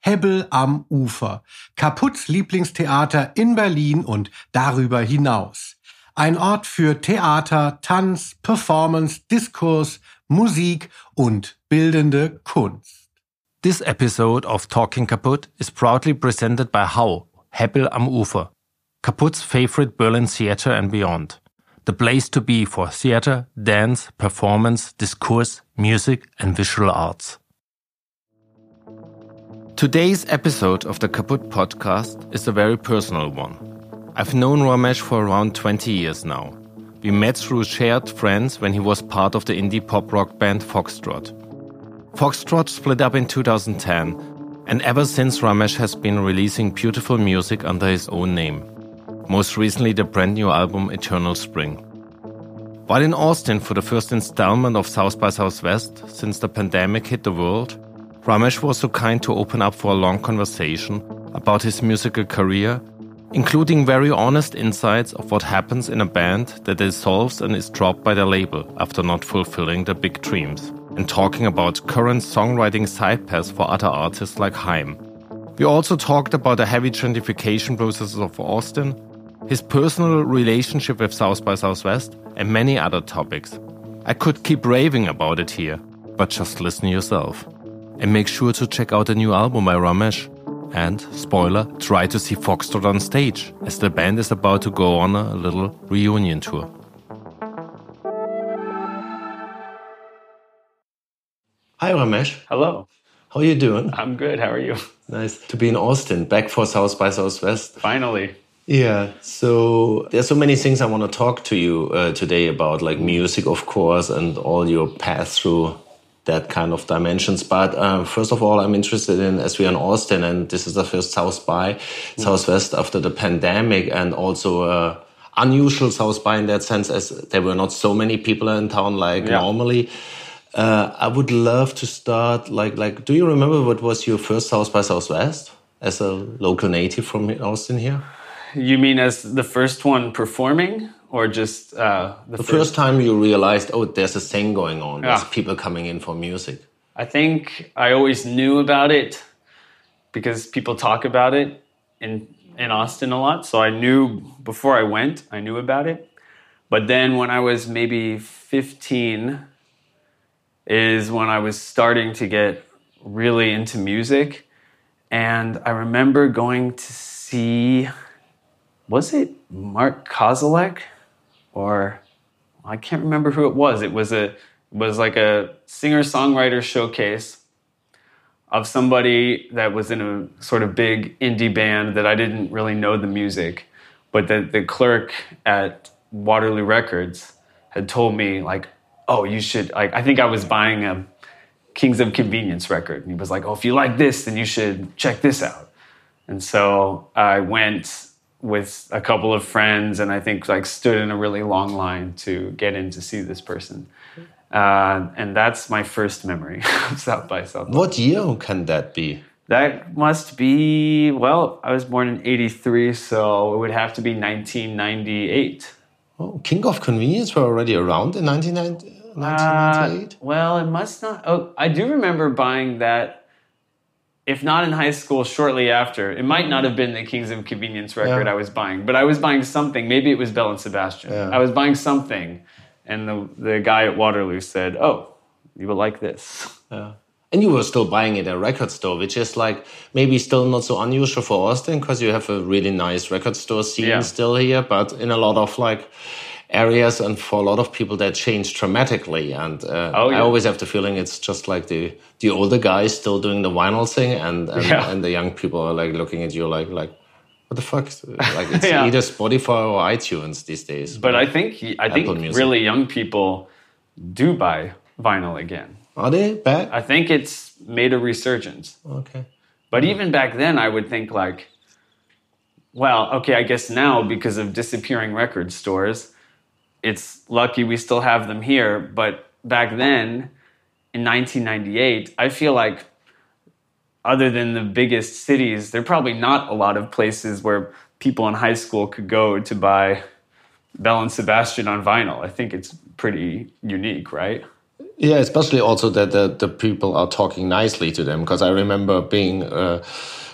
Hebbel am Ufer. Kaputts Lieblingstheater in Berlin und darüber hinaus. Ein Ort für Theater, Tanz, Performance, Diskurs, Musik und bildende Kunst. This episode of Talking Kaputt is proudly presented by Hau, Hebbel am Ufer, Kaputt's favorite Berlin theater and beyond. the place to be for theater, dance, performance, discourse, music, and visual arts. Today's episode of the Kaput podcast is a very personal one. I've known Ramesh for around 20 years now. We met through shared friends when he was part of the indie pop rock band Voxtrot. Voxtrot split up in 2010, and ever since Ramesh has been releasing beautiful music under his own name most recently the brand new album Eternal Spring. While in Austin for the first installment of South by Southwest since the pandemic hit the world, Ramesh was so kind to open up for a long conversation about his musical career, including very honest insights of what happens in a band that dissolves and is dropped by the label after not fulfilling their big dreams, and talking about current songwriting side paths for other artists like Haim. We also talked about the heavy gentrification processes of Austin his personal relationship with South by Southwest, and many other topics. I could keep raving about it here, but just listen yourself. And make sure to check out the new album by Ramesh. And, spoiler, try to see Voxtrot on stage, as the band is about to go on a little reunion tour. Hi, Ramesh. Hello. How are you doing? I'm good. How are you? Nice to be in Austin, back for South by Southwest. Finally. Yeah. So there's so many things I want to talk to you uh, today about, like music, of course, and all your path through that kind of dimensions. But uh, first of all, I'm interested in as we are in Austin, and this is the first South by mm. Southwest after the pandemic, and also. Uh, unusual South by in that sense, as there were not so many people in town like yeah. normally. Uh, I would love to start like like. Do you remember what was your first South by Southwest as a local native from Austin here? You mean as the first one performing, or just uh, the, the first? first? time you realized, oh, there's a thing going on. There's people coming in for music. I think I always knew about it because people talk about it in in Austin a lot. So I knew before I went, I knew about it. But then when I was maybe 15 is when I was starting to get really into music. And I remember going to see was it Mark Kozelek or I can't remember who it was. It was a was like a singer songwriter showcase of somebody that was in a sort of big indie band that I didn't really know the music, but the, the clerk at Waterloo Records had told me like, oh, you should like I think I was buying a Kings of Convenience record. And he was like, oh, if you like this, then you should check this out. And so I went with a couple of friends and I think like stood in a really long line to get in to see this person. Uh, and that's my first memory of South by Southwest. What year can that be? That must be, well, I was born in 83, so it would have to be 1998. Oh, King of Convenience were already around in 1998? Uh, well, it must not. Oh, I do remember buying that if not in high school, shortly after. It might not have been the Kings of Convenience record yeah. I was buying, but I was buying something. Maybe it was Belle and Sebastian. Yeah. I was buying something, and the the guy at Waterloo said, "Oh, you will like this." Yeah. And you were still buying it at a record store, which is like maybe still not so unusual for Austin because you have a really nice record store scene yeah. still here, but in a lot of like areas and for a lot of people that changed dramatically. And uh, oh, yeah. i always have the feeling it's just like the the older guys still doing the vinyl thing and and, yeah. and the young people are like looking at you like like what the fuck? Like it's yeah. either spotify or itunes these days. But i think i think really young people do buy vinyl again. Are they back? I think it's made a resurgence. Okay. But even back then, I would think like, well, okay, I guess now because of disappearing record stores, it's lucky we still have them here. But back then, in 1998, I feel like other than the biggest cities, there are probably not a lot of places where people in high school could go to buy Belle and Sebastian on vinyl. I think it's pretty unique, right? Yeah, especially also that the, the people are talking nicely to them. Because I remember being uh,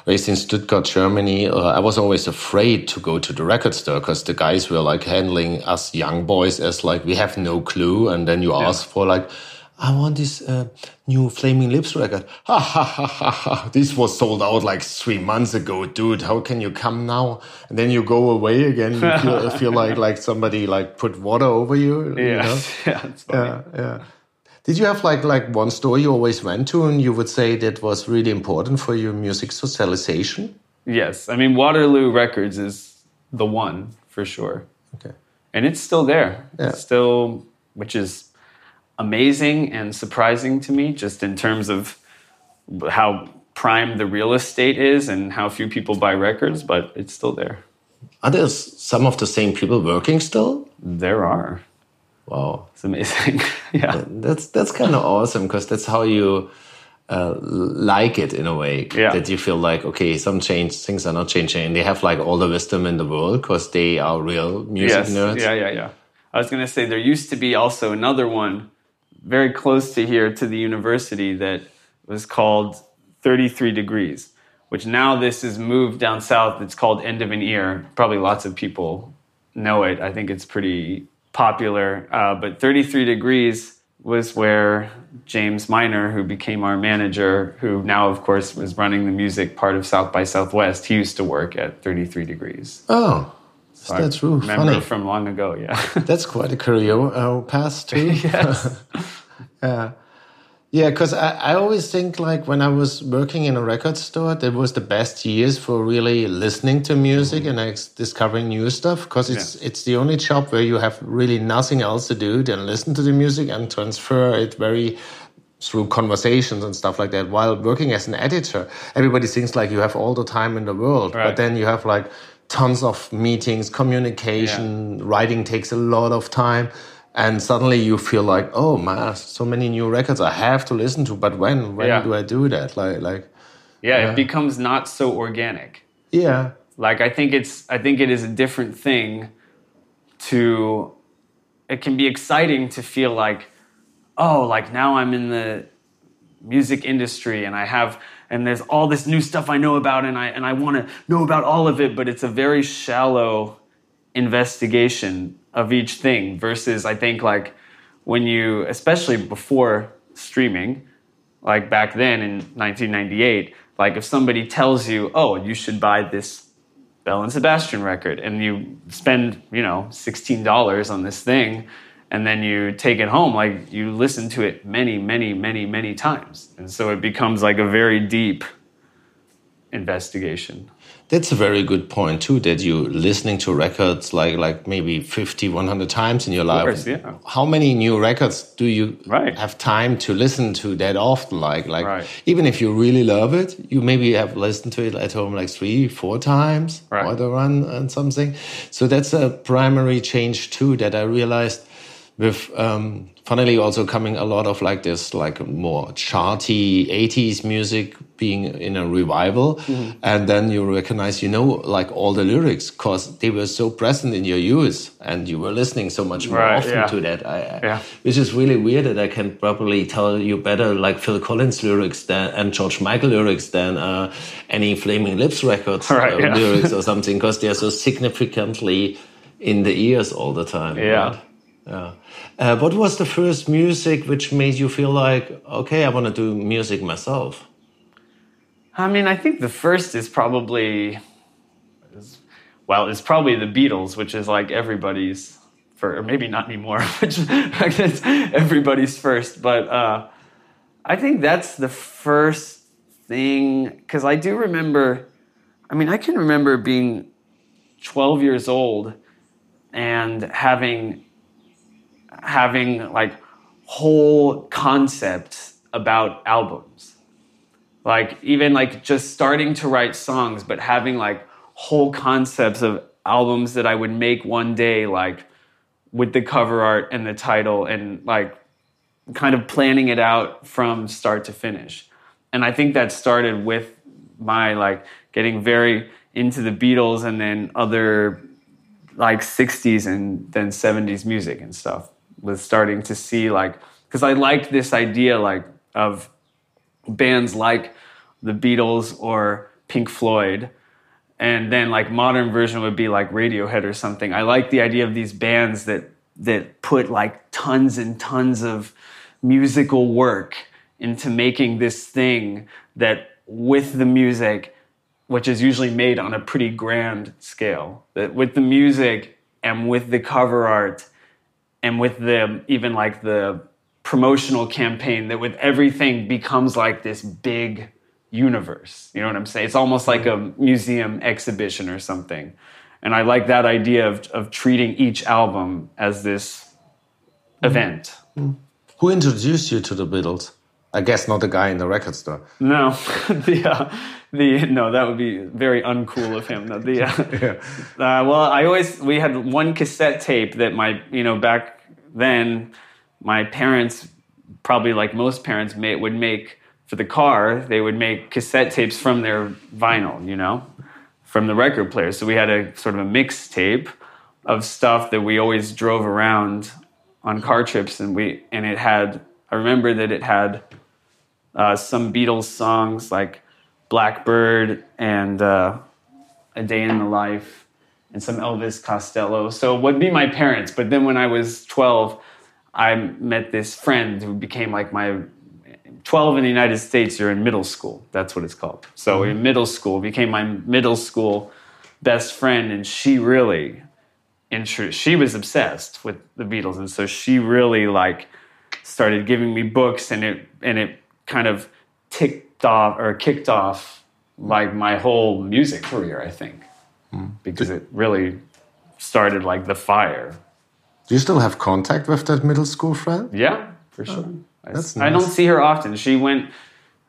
raised in Stuttgart, Germany. Uh, I was always afraid to go to the record store because the guys were like handling us young boys as like we have no clue. And then you yeah. ask for like, I want this uh, new Flaming Lips record. Ha ha ha ha ha. This was sold out like three months ago, dude. How can you come now? And then you go away again. You feel, feel like like somebody like put water over you. Yeah, you know? yeah, yeah, yeah. Did you have like like one store you always went to, and you would say that was really important for your music socialization? Yes, I mean Waterloo Records is the one for sure. Okay, and it's still there. Yeah. It's still, which is amazing and surprising to me, just in terms of how prime the real estate is and how few people buy records, but it's still there. Are there some of the same people working still? There are. Wow, it's amazing. yeah, that's that's kind of awesome because that's how you uh, like it in a way. Yeah. That you feel like okay, some change things are not changing, and they have like all the wisdom in the world because they are real music yes. nerds. Yeah, yeah, yeah. I was gonna say there used to be also another one very close to here to the university that was called 33 Degrees, which now this is moved down south. It's called End of an Ear. Probably lots of people know it. I think it's pretty popular. Uh, but 33 Degrees was where James Minor, who became our manager, who now, of course, was running the music part of South by Southwest, he used to work at 33 Degrees. Oh. So that's true. Remember funny. from long ago, yeah. that's quite a career uh, path too. yes. yeah. Yeah, because I, I always think like when I was working in a record store, that was the best years for really listening to music mm-hmm. and like, discovering new stuff. Because it's yeah. it's the only job where you have really nothing else to do than listen to the music and transfer it very through conversations and stuff like that. While working as an editor, everybody thinks like you have all the time in the world, right. but then you have like tons of meetings, communication, yeah. writing takes a lot of time and suddenly you feel like oh man so many new records i have to listen to but when when yeah. do i do that? Like like yeah, yeah, it becomes not so organic. Yeah. Like i think it's i think it is a different thing to it can be exciting to feel like oh like now i'm in the music industry and i have and there's all this new stuff i know about and i and i want to know about all of it but it's a very shallow investigation of each thing versus I think like when you especially before streaming like back then in 1998 like if somebody tells you oh you should buy this Belle and Sebastian record and you spend you know $16 on this thing and then you take it home like you listen to it many many many many times. And so it becomes like a very deep investigation that's a very good point too. That you listening to records like like maybe 50, 100 times in your life. Course, yeah. How many new records do you right. have time to listen to that often? Like like right. even if you really love it, you maybe have listened to it at home like three, four times right. or the run and something. So that's a primary change too that I realized with um, funnily also coming a lot of like this like more charty 80s music being in a revival mm-hmm. and then you recognize you know like all the lyrics because they were so present in your youth and you were listening so much more right, often yeah. to that I, yeah. which is really weird that i can probably tell you better like phil collins lyrics than and george michael lyrics than uh, any flaming lips records right, uh, yeah. lyrics or something because they're so significantly in the ears all the time yeah right? Yeah. Uh, what was the first music which made you feel like, okay, I want to do music myself? I mean, I think the first is probably, well, it's probably the Beatles, which is like everybody's, for, or maybe not anymore, which it's everybody's first. But uh, I think that's the first thing, because I do remember, I mean, I can remember being 12 years old and having having like whole concepts about albums like even like just starting to write songs but having like whole concepts of albums that i would make one day like with the cover art and the title and like kind of planning it out from start to finish. And i think that started with my like getting very into the beatles and then other like 60s and then 70s music and stuff was starting to see like because i liked this idea like of bands like the Beatles or Pink Floyd. And then like modern version would be like Radiohead or something. I like the idea of these bands that that put like tons and tons of musical work into making this thing that with the music which is usually made on a pretty grand scale that with the music and with the cover art and with the even like the promotional campaign that with everything becomes like this big universe. You know what I'm saying? It's almost like a museum exhibition or something. And I like that idea of, of treating each album as this event. Mm. Who introduced you to the Beatles? I guess not the guy in the record store. No, the uh, the no, that would be very uncool of him. No, the uh, yeah. uh, well, I always we had one cassette tape that my you know back then my parents, probably like most parents, may, would make for the car, they would make cassette tapes from their vinyl, you know, from the record player. So we had a sort of a mixtape of stuff that we always drove around on car trips, and we and it had. I remember that it had uh, some Beatles songs like Blackbird and uh, A Day in the Life, and some Elvis Costello. So it would be my parents. But then when I was twelve I met this friend who became like my 12 in the United States, you're in middle school. That's what it's called. So mm-hmm. in middle school, became my middle school best friend, and she really, she was obsessed with the Beatles, and so she really like started giving me books, and it and it kind of ticked off or kicked off like my whole music career, I think, mm. because it really started like the fire do you still have contact with that middle school friend? Yeah, for sure. Oh, that's I, nice. I don't see her often. She went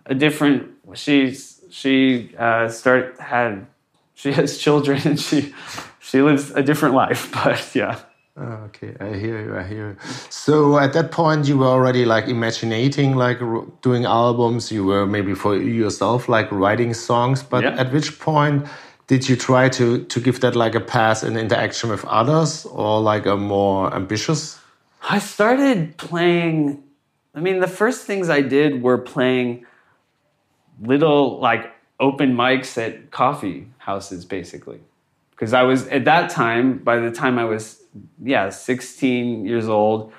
a different. She's she uh, start had she has children and she she lives a different life. But yeah. Oh, okay, I hear you. I hear you. So at that point, you were already like imagining, like doing albums. You were maybe for yourself, like writing songs. But yeah. at which point did you try to to give that like a pass in interaction with others or like a more ambitious? I started playing i mean the first things i did were playing little like open mics at coffee houses basically. Because i was at that time by the time i was yeah 16 years old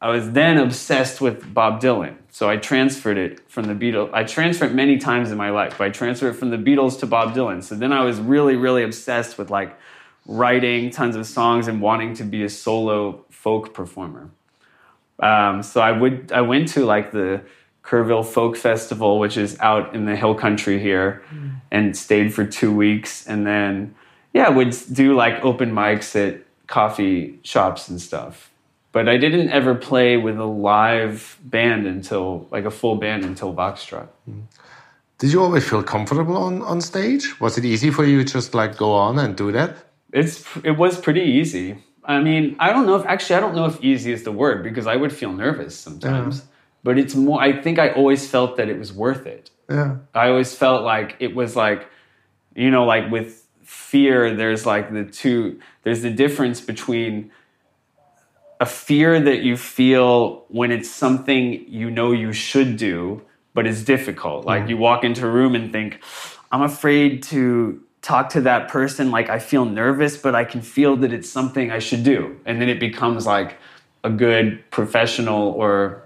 I was then obsessed with Bob Dylan. So I transferred it from the Beatles. I transferred it many times in my life, but I transferred it from the Beatles to Bob Dylan. So then I was really, really obsessed with like writing tons of songs and wanting to be a solo folk performer. Um, so I would I went to like the Kerrville Folk Festival, which is out in the hill country here, mm. and stayed for two weeks, and then yeah, would do like open mics at coffee shops and stuff but I didn't ever play with a live band until like a full band until Voxtrot. Mm-hmm. Did you always feel comfortable on, on stage? Was it easy for you to just like go on and do that? It's it was pretty easy. I mean, I don't know if actually I don't know if easy is the word because I would feel nervous sometimes. Yeah. But it's more I think I always felt that it was worth it. Yeah. I always felt like it was like you know like with fear there's like the two there's the difference between a fear that you feel when it's something you know you should do, but it's difficult. Like you walk into a room and think, I'm afraid to talk to that person. Like I feel nervous, but I can feel that it's something I should do. And then it becomes like a good professional or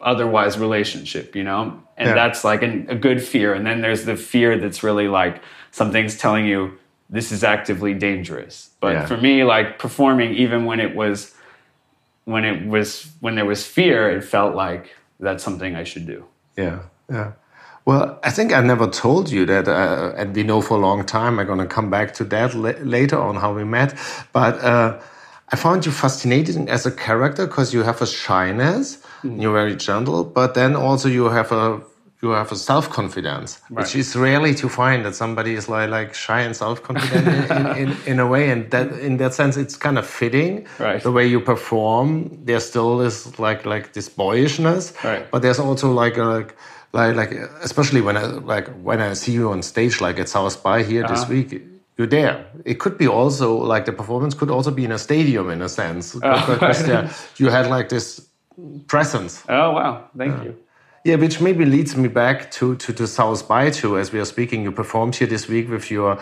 otherwise relationship, you know? And yeah. that's like an, a good fear. And then there's the fear that's really like something's telling you this is actively dangerous. But yeah. for me, like performing, even when it was when it was when there was fear, it felt like that's something I should do. Yeah, yeah. Well, I think I never told you that, uh, and we know for a long time. I'm going to come back to that later on how we met. But uh, I found you fascinating as a character because you have a shyness. Mm. You're very gentle, but then also you have a you have a self confidence, Right. which is rarely to find that somebody is like like shy and self confident in, in, in, in a way, and that in that sense it's kind of fitting. Right. The way you perform, there still is like like this boyishness, Right. but there's also like a like like especially when I like when I see you on stage like at South by here this Uh-huh. week. You're there. It could be also like the performance could also be in a stadium in a sense. because there, you had like this presence. Oh wow, thank you. Yeah, which maybe leads me back to, to, to South by 2 As we are speaking, you performed here this week with your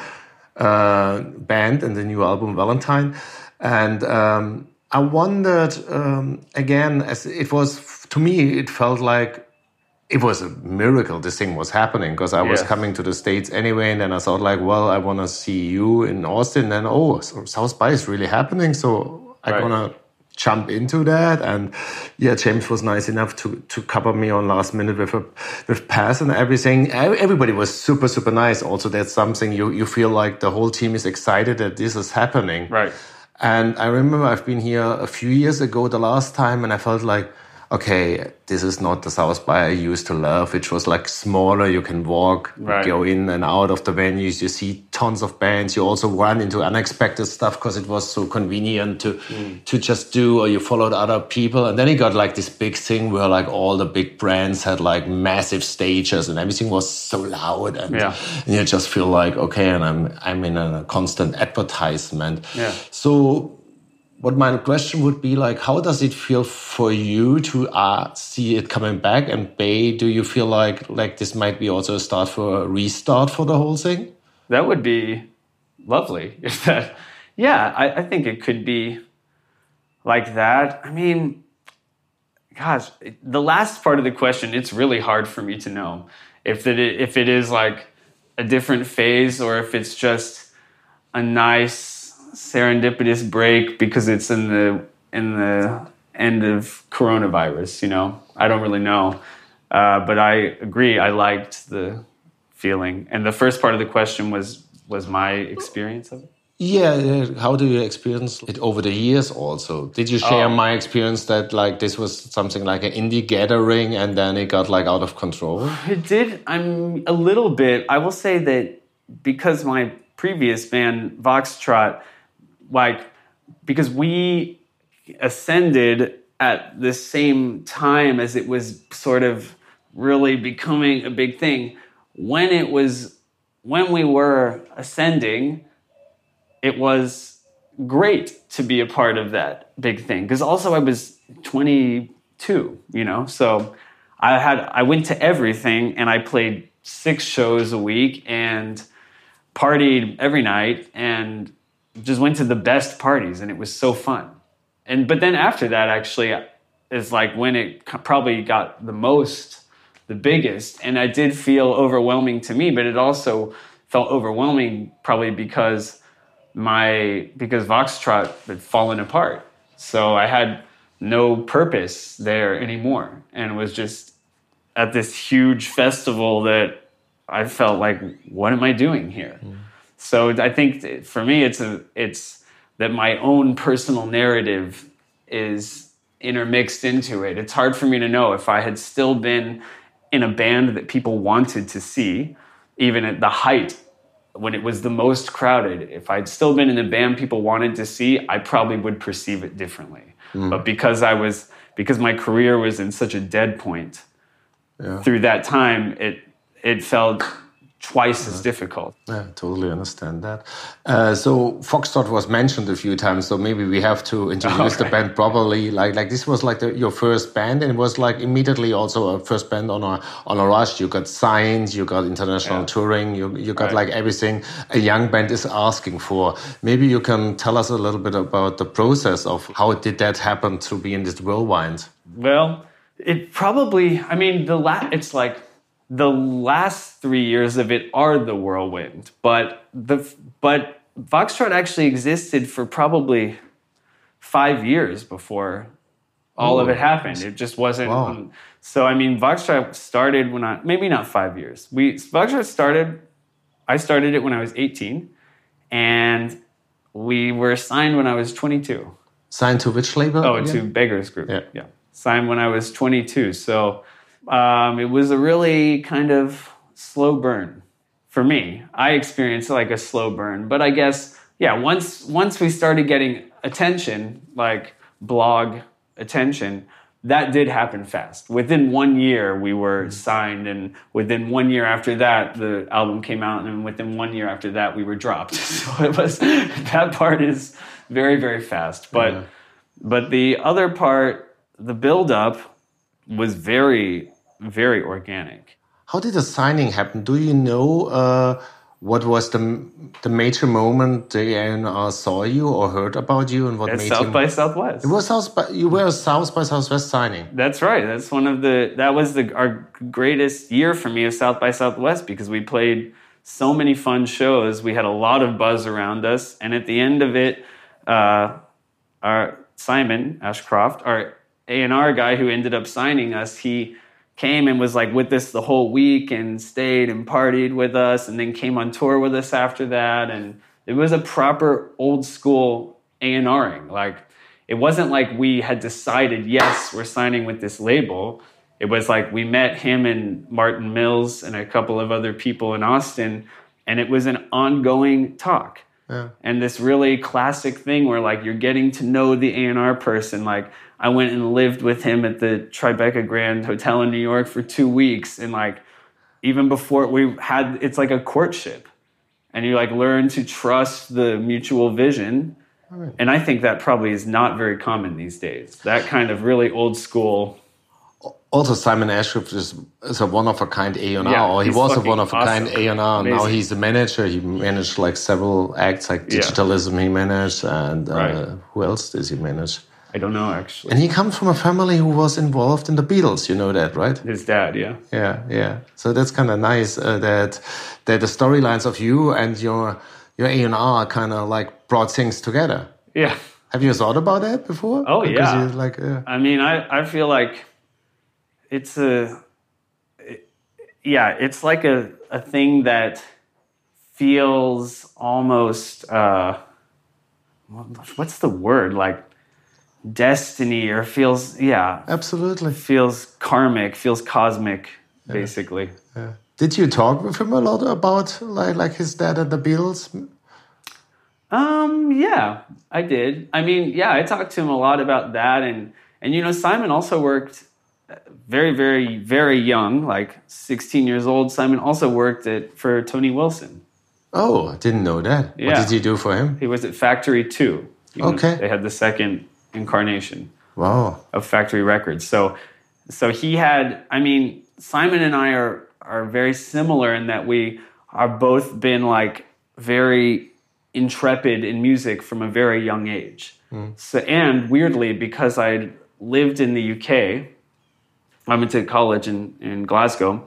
uh, band and the new album Valentine, and um, I wondered um, again, as it was to me, it felt like it was a miracle this thing was happening because I was Yes. coming to the States anyway, and then I thought like, well, I want to see you in Austin, and oh, so South by is really happening, so I'm Right. gonna jump into that. And yeah james was nice enough to to cover me on last minute with a with pass and everything. Everybody was super super nice. Also that's something you you feel like the whole team is excited that this is happening. Right. and I remember I've been here a few years ago the last time, and I felt like, okay, this is not the South by I used to love, which was like smaller. You can walk, Right. go in and out of the venues. You see tons of bands. You also run into unexpected stuff because it was so convenient to mm. to just do, or you followed other people. And then it got like this big thing where like all the big brands had like massive stages, and everything was so loud, and, Yeah. and you just feel like, okay, and I'm I'm in a constant advertisement. Yeah. So what my question would be like how does it feel for you to uh, see it coming back and b do you feel like like this might be also a start for a restart for the whole thing That would be lovely. If that, yeah, I, I think it could be like that. I mean, gosh, the last part of the question, it's really hard for me to know if it if it is like a different phase or if it's just a nice serendipitous break because it's in the in the end of coronavirus. You know, I don't really know, uh, but I agree. I liked the feeling, and the first part of the question was was my experience of it. yeah how do you experience it over the years also did you share Oh. my experience that like this was something like an indie gathering and then it got like out of control It did. I'm a little bit. I will say that because my previous band Voxtrot, like because we ascended at the same time as it was sort of really becoming a big thing. When it was when we were ascending, it was great to be a part of that big thing because also I was 22, you know, so I had I went to everything and I played six shows a week and partied every night and just went to the best parties and it was so fun. And but then after that actually is like when it probably got the most the biggest and I did feel overwhelming to me but it also felt overwhelming probably because my because Voxtrot had fallen apart. So I had no purpose there anymore and was just at this huge festival that I felt like what am I doing here? Hmm. So I think for me it's a it's that my own personal narrative is intermixed into it. It's hard for me to know if I had still been in a band that people wanted to see even at the height when it was the most crowded, if I'd still been in a band people wanted to see, I probably would perceive it differently. Hmm. But because I was, because my career was in such a dead point through that time, it it felt twice as difficult. Yeah, totally understand that. Uh, so Voxtrot was mentioned a few times, so maybe we have to introduce the band properly. Like, like this was like the, your first band, and it was like immediately also a first band on a on a rush. You got signed, you got international Yeah. touring, you you got Right. like everything a young band is asking for. Maybe you can tell us a little bit about the process of how did that happen to be in this whirlwind. Well, it probably, I mean, the la- it's like the last three years of it are the whirlwind, but the but Voxtrot actually existed for probably five years before all of it happened. It just wasn't. Wow. So I mean, Voxtrot started when I maybe not five years. We Voxtrot started. I started it when I was 18, and we were signed when I was 22. Signed to which label? Oh, again? to Beggars Group. Yeah. yeah. Signed when I was 22. So Um, it was a really kind of slow burn for me. I experienced like a slow burn, but I guess yeah. Once once we started getting attention, like blog attention, that did happen fast. Within one year, we were signed, and within one year after that, the album came out, and within one year after that, we were dropped. So it was that part is very very fast, but Yeah. but the other part, the build up, was very very organic. How did the signing happen? Do you know uh, what was the the major moment the A&R saw you or heard about you and what At made South you? by Southwest. it was South by, you were a South by Southwest signing. That's right. That's one of the that was the our greatest year for me of South by Southwest because we played so many fun shows. We had a lot of buzz around us, and at the end of it, uh, our Simon Ashcroft, our A and R guy who ended up signing us, he came and was like with us the whole week and stayed and partied with us, and then came on tour with us after that, and it was a proper old school A and Ring like it wasn't like we had decided, yes, we're signing with this label. It was like we met him and Martin Mills and a couple of other people in Austin, and it was an ongoing talk. And this really classic thing where like you're getting to know the A&R person. Like I went and lived with him at the Tribeca Grand Hotel in New York for two weeks, and like even before we had, it's like a courtship, and you like learn to trust the mutual vision. And I think that probably is not very common these days. That kind of really old school. Also, Simon Ashcroft is, is a one of a kind A and R. Or he was a one of a kind. A and R. Now he's a manager. He managed like several acts, like Yeah. Digitalism. He managed, and uh, Right. who else does he manage? I don't know actually. And he comes from a family who was involved in the Beatles. You know that, right? His dad, yeah. Yeah, yeah. So that's kind of nice uh, that that the storylines of you and your your A and R kind of like brought things together. Yeah. Have you thought about that before? Oh, Because yeah. like uh, I mean, I, I feel like it's a, it- yeah, it's like a, a thing that feels almost, uh, what's the word? Like destiny or feels, yeah, absolutely. feels karmic, feels cosmic, basically. Did you talk with him a lot about like like his dad and the Beatles? Um, yeah, I did. I mean, yeah, I talked to him a lot about that, and and you know, Simon also worked uh, very, very, very young, like 16 years old. Simon also worked at for Tony Wilson. Oh, I didn't know that. What did you do for him? He was at Factory Too. You know, Okay. they had the second incarnation Wow. of Factory Records. So, so he had. I mean, Simon and I are are very similar in that we are both been like very intrepid in music from a very young age. Hmm. So, and weirdly, because I lived in the UK, I went to college in in Glasgow.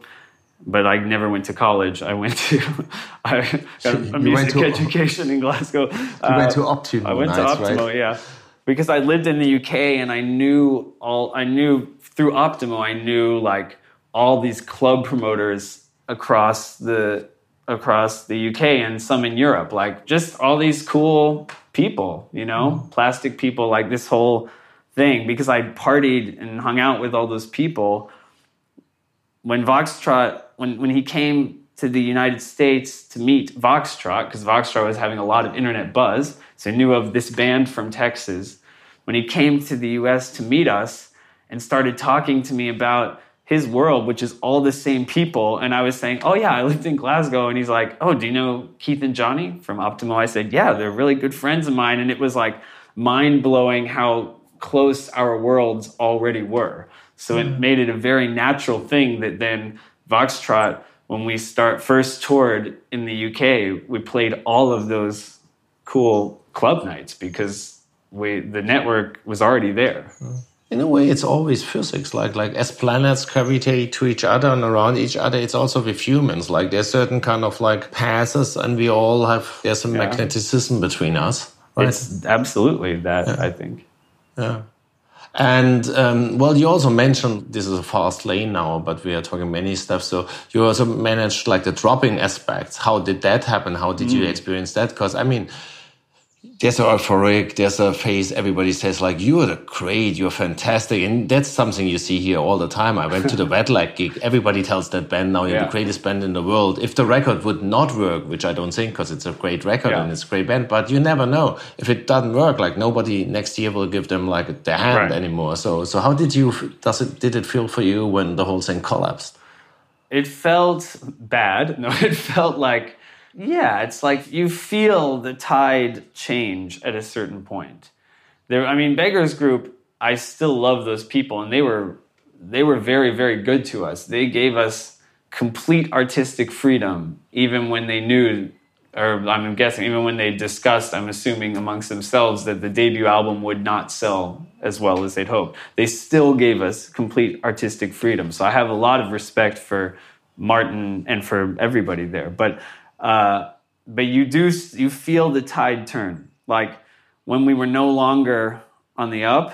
But I never went to college. I went to I got a You music to- education in Glasgow. You went to uh, Optimo I went to Optimo, right? yeah, because I lived in the UK and I knew all. I knew through Optimo, I knew like all these club promoters across the across the UK and some in Europe, like just all these cool people, you know, mm-hmm. plastic people, like this whole thing. Because I partied and hung out with all those people when Voxtrot, when, when he came to the United States to meet Voxtrot, because Voxtrot was having a lot of internet buzz, so knew of this band from Texas. When he came to the US to meet us and started talking to me about his world, which is all the same people, and I was saying, Oh, yeah, I lived in Glasgow. And he's like, Oh, do you know Keith and Johnny from Optimo? I said, Yeah, they're really good friends of mine. And it was like mind blowing how close our worlds already were. So it mm. made it a very natural thing that then Voxtrot, when we start first toured in the UK, we played all of those cool club nights because we the network was already there. In a way, it's always physics. Like like as planets gravitate to each other and around each other, it's also with humans. Like there's certain kind of like passes, and we all have there's some Yeah. magnetism between us. Right? It's absolutely that, I think. Yeah. And um, well, you also mentioned this is a fast lane now, but we are talking many stuff. So you also managed like the dropping aspects. How did that happen? How did you experience that? Because I mean, there's a euphoric, there's a face everybody says like you're the great, you're fantastic, and that's something you see here all the time. I went to the Wet Leg gig. Everybody tells that band now you're yeah. the greatest band in the world. If the record would not work, which I don't think, because it's a great record yeah. and it's a great band, but you never know if it doesn't work. Like nobody next year will give them like their hand right. anymore. So so how did you does it did it feel for you when the whole thing collapsed? It felt bad. No, it felt like yeah, it's like you feel the tide change at a certain point. There, I mean, Beggars Group. I still love those people, and they were they were very very good to us. They gave us complete artistic freedom, even when they knew, or I'm guessing, even when they discussed. I'm assuming amongst themselves that the debut album would not sell as well as they'd hoped. They still gave us complete artistic freedom. So I have a lot of respect for Martin and for everybody there, but uh, but you do you feel the tide turn. Like when we were no longer on the up,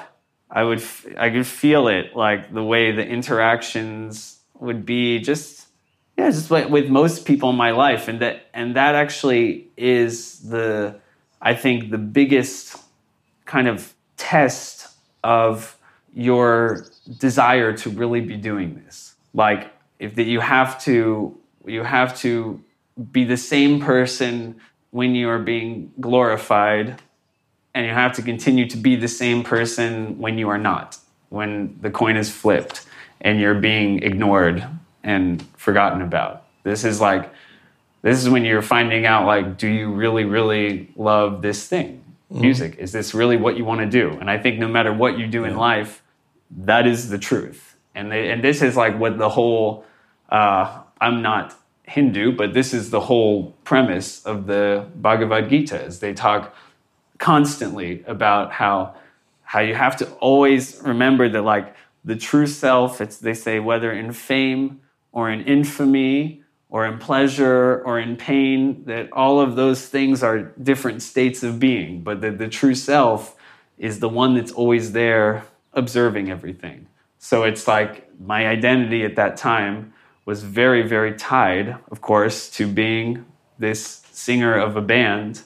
I would I could feel it. Like the way the interactions would be just yeah, just like with most people in my life, and that and that actually is the I think the biggest kind of test of your desire to really be doing this. Like if that you have to you have to be the same person when you are being glorified, and you have to continue to be the same person when you are not, when the coin is flipped and you're being ignored and forgotten about. This is like, this is when you're finding out, like, do you really, really love this thing? Mm-hmm. Music. Is this really what you want to do? And I think no matter what you do yeah. in life, that is the truth. And, they, and this is like what the whole, uh, I'm not Hindu, but this is the whole premise of the Bhagavad Gita. Is they talk constantly about how how you have to always remember that like the true self. It's they say whether in fame or in infamy or in pleasure or in pain, that all of those things are different states of being, but that the true self is the one that's always there observing everything. So it's like my identity at that time was very, very tied, of course, to being this singer of a band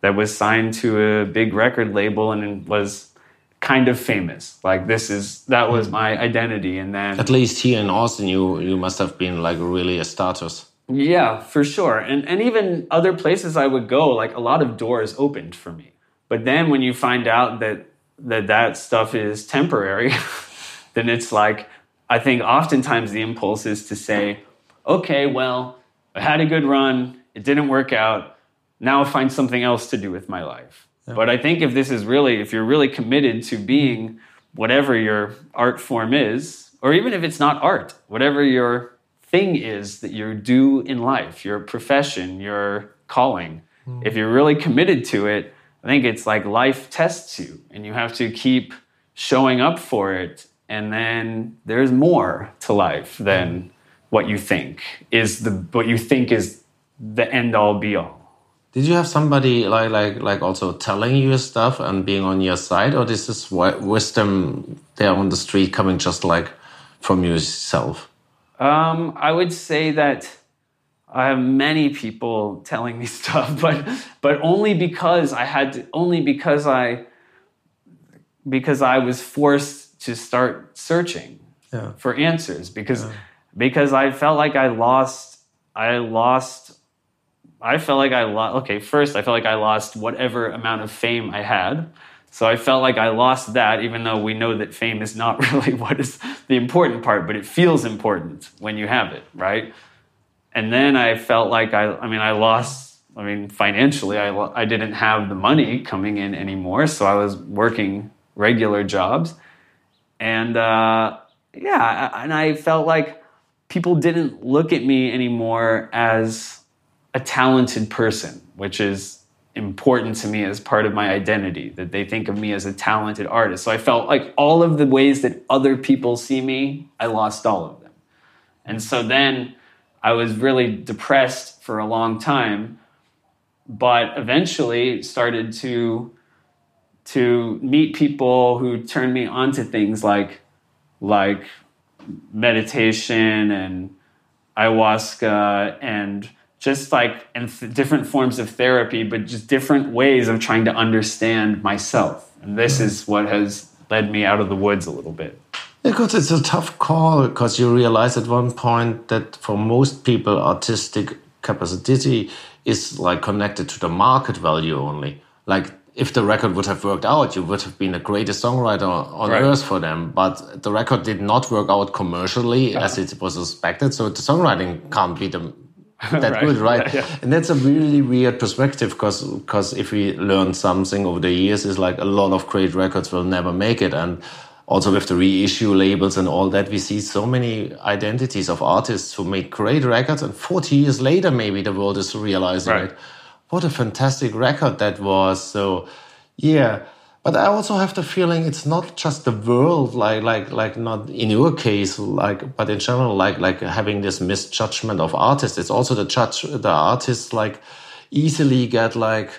that was signed to a big record label and was kind of famous. Like this is that was my identity, and then at least here in Austin, you you must have been like really a status. Yeah, for sure, and and even other places I would go, like a lot of doors opened for me. But then when you find out that that that stuff is temporary, then it's like I think oftentimes the impulse is to say, okay, well, I had a good run, it didn't work out, now I'll find something else to do with my life. Yeah. But I think if this is really, if you're really committed to being whatever your art form is, or even if it's not art, whatever your thing is that you do in life, your profession, your calling, mm. if you're really committed to it, I think it's like life tests you and you have to keep showing up for it and then there's more to life than what you think is the what you think is the end all be all. Did you have somebody like like like also telling you stuff and being on your side or this is wisdom there on the street coming just like from yourself? Um, i would say that i have many people telling me stuff but but only because i had to only because i because i was forced to start searching yeah. for answers because yeah. because I felt like I lost I lost I felt like I lost okay first I felt like I lost whatever amount of fame I had so I felt like I lost that even though we know that fame is not really what is the important part but it feels important when you have it right and then I felt like I I mean I lost I mean financially I I didn't have the money coming in anymore so I was working regular jobs and uh, yeah, and I felt like people didn't look at me anymore as a talented person, which is important to me as part of my identity, that they think of me as a talented artist. So I felt like all of the ways that other people see me, I lost all of them. And so then I was really depressed for a long time, but eventually started to to meet people who turned me onto things like like meditation and ayahuasca and just like in th- different forms of therapy, but just different ways of trying to understand myself. And this is what has led me out of the woods a little bit. Because it's a tough call because you realize at one point that for most people, artistic capacity is like connected to the market value only. Like if the record would have worked out, you would have been the greatest songwriter on right. earth for them. But the record did not work out commercially uh-huh. as it was expected. So the songwriting can't be the that right. good, right? Yeah, yeah. And that's a really weird perspective because because if we learn something over the years, is like a lot of great records will never make it, and also with the reissue labels and all that, we see so many identities of artists who make great records, and 40 years later, maybe the world is realizing right. it. What a fantastic record that was! So, yeah. But I also have the feeling it's not just the world, like like like not in your case, like but in general, like like having this misjudgment of artists. It's also the judge the artists like easily get like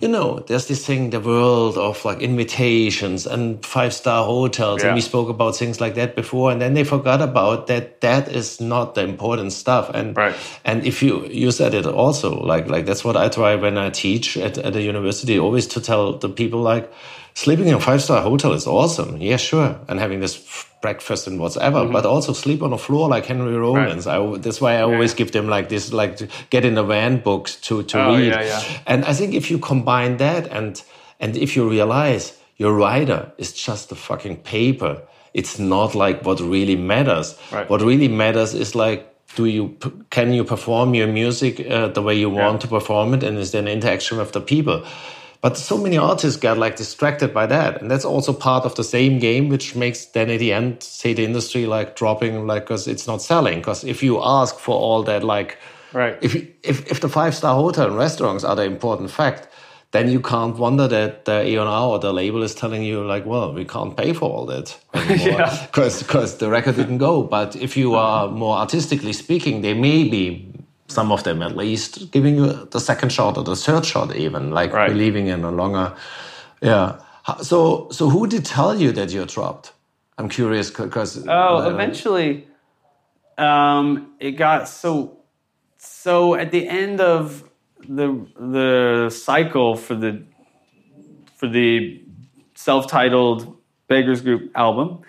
you know, there's this thing, the world of like invitations and five star hotels. Yeah. And we spoke about things like that before. And then they forgot about that. That is not the important stuff. And, right. and if you, you said it also, like, like that's what I try when I teach at, at a university, always to tell the people like, sleeping in a five star hotel is awesome. Yeah, sure. And having this breakfast and whatever, mm -hmm. but also sleep on a floor like Henry Rollins. Right. I, that's why I always give them like this, like get in the van books to, to oh, read. Yeah, yeah. And I think if you combine that and, and if you realize your writer is just a fucking paper, it's not like what really matters. Right. What really matters is like, do you can you perform your music uh, the way you want to perform it and is there an interaction with the people but so many artists get like distracted by that. And that's also part of the same game, which makes then at the end, say the industry like dropping, like, cause it's not selling. Cause if you ask for all that, like, right. if, if, if the five star hotel and restaurants are the important fact, then you can't wonder that the A&R or the label is telling you like, well, we can't pay for all that anymore because yeah. because the record didn't go. But if you are more artistically speaking, they may be some of them at least giving you the second shot or the third shot even like right. believing in a longer yeah. So so who did tell you that you're dropped? I'm curious because oh uh, eventually um it got so so at the end of the the cycle for the for the self-titled beggars group album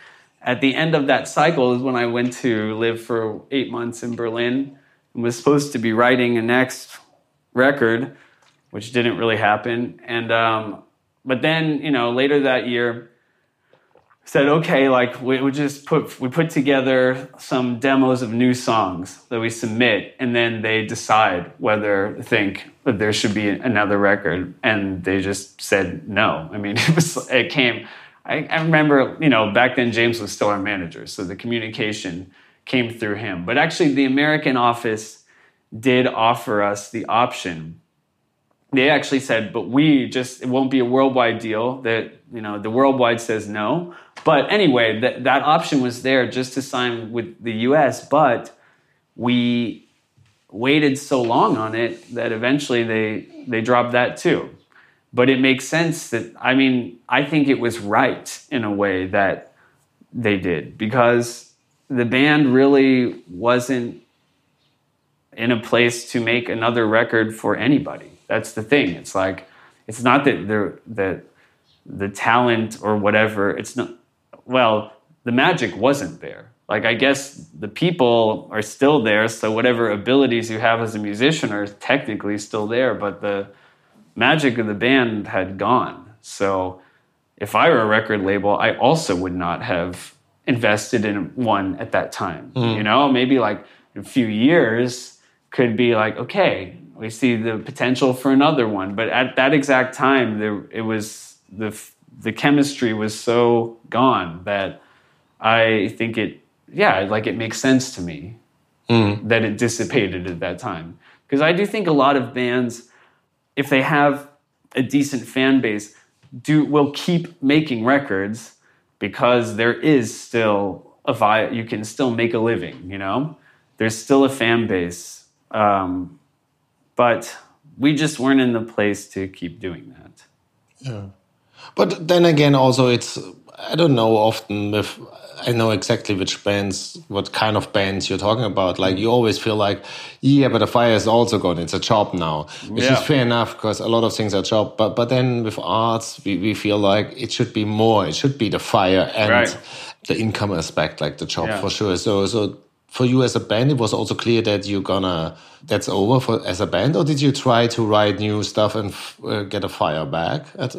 at the end of that cycle is when i went to live for eight months in berlin was supposed to be writing a next record, which didn't really happen. And um, but then you know later that year said okay like we, we just put we put together some demos of new songs that we submit and then they decide whether think that there should be another record and they just said no i mean it was it came I, I remember you know back then james was still our manager so the communication came through him. But actually, the American office did offer us the option. They actually said, but we just, it won't be a worldwide deal. That, you know, the worldwide says no. But anyway, that, that option was there just to sign with the US. But we waited so long on it that eventually they, they dropped that too. But it makes sense that, I mean, I think it was right in a way that they did because the band really wasn't in a place to make another record for anybody. That's the thing. It's like it's not that the the the talent or whatever. It's not. Well, the magic wasn't there. Like I guess the people are still there, so whatever abilities you have as a musician are technically still there, but the magic of the band had gone. So if I were a record label, I also would not have invested in one at that time. Mm. You know, maybe like a few years could be like, okay, we see the potential for another one. But at that exact time, there it was the the chemistry was so gone that I think it, yeah, like it makes sense to me mm. that it dissipated at that time. Because I do think a lot of bands, if they have a decent fan base, do will keep making records because there is still a vi- you can still make a living you know? There's still a fan base um, but we just weren't in the place to keep doing that. Yeah. But then again, also it's I don't know often if I know exactly which bands, what kind of bands you're talking about. Like you always feel like, yeah, but the fire is also gone. It's a job now, which Yeah. is fair enough because a lot of things are job. But but then with arts, we, we feel like it should be more. It should be the fire and Right. the income aspect, like the job Yeah. for sure. So so for you as a band, it was also clear that you're gonna that's over for as a band, or did you try to write new stuff and f- uh, get a fire back? At,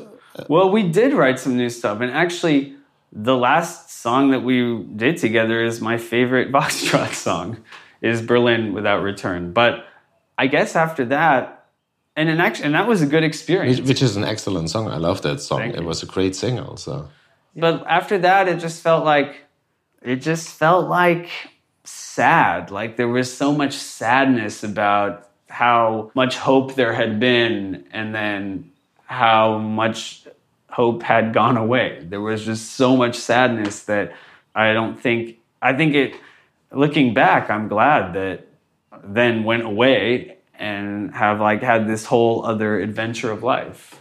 Well, we did write some new stuff, and actually, the last song that we did together is my favorite Voxtrot song, is Berlin Without Return. But I guess after that, and an act- and that was a good experience. which, which is an excellent song. I love that song. Thank it you. was a great single. So But after that, it just felt like it just felt like sad. Like there was so much sadness about how much hope there had been, and then how much hope had gone away. There was just so much sadness that I don't think. I think it. Looking back, I'm glad that then went away and have like had this whole other adventure of life.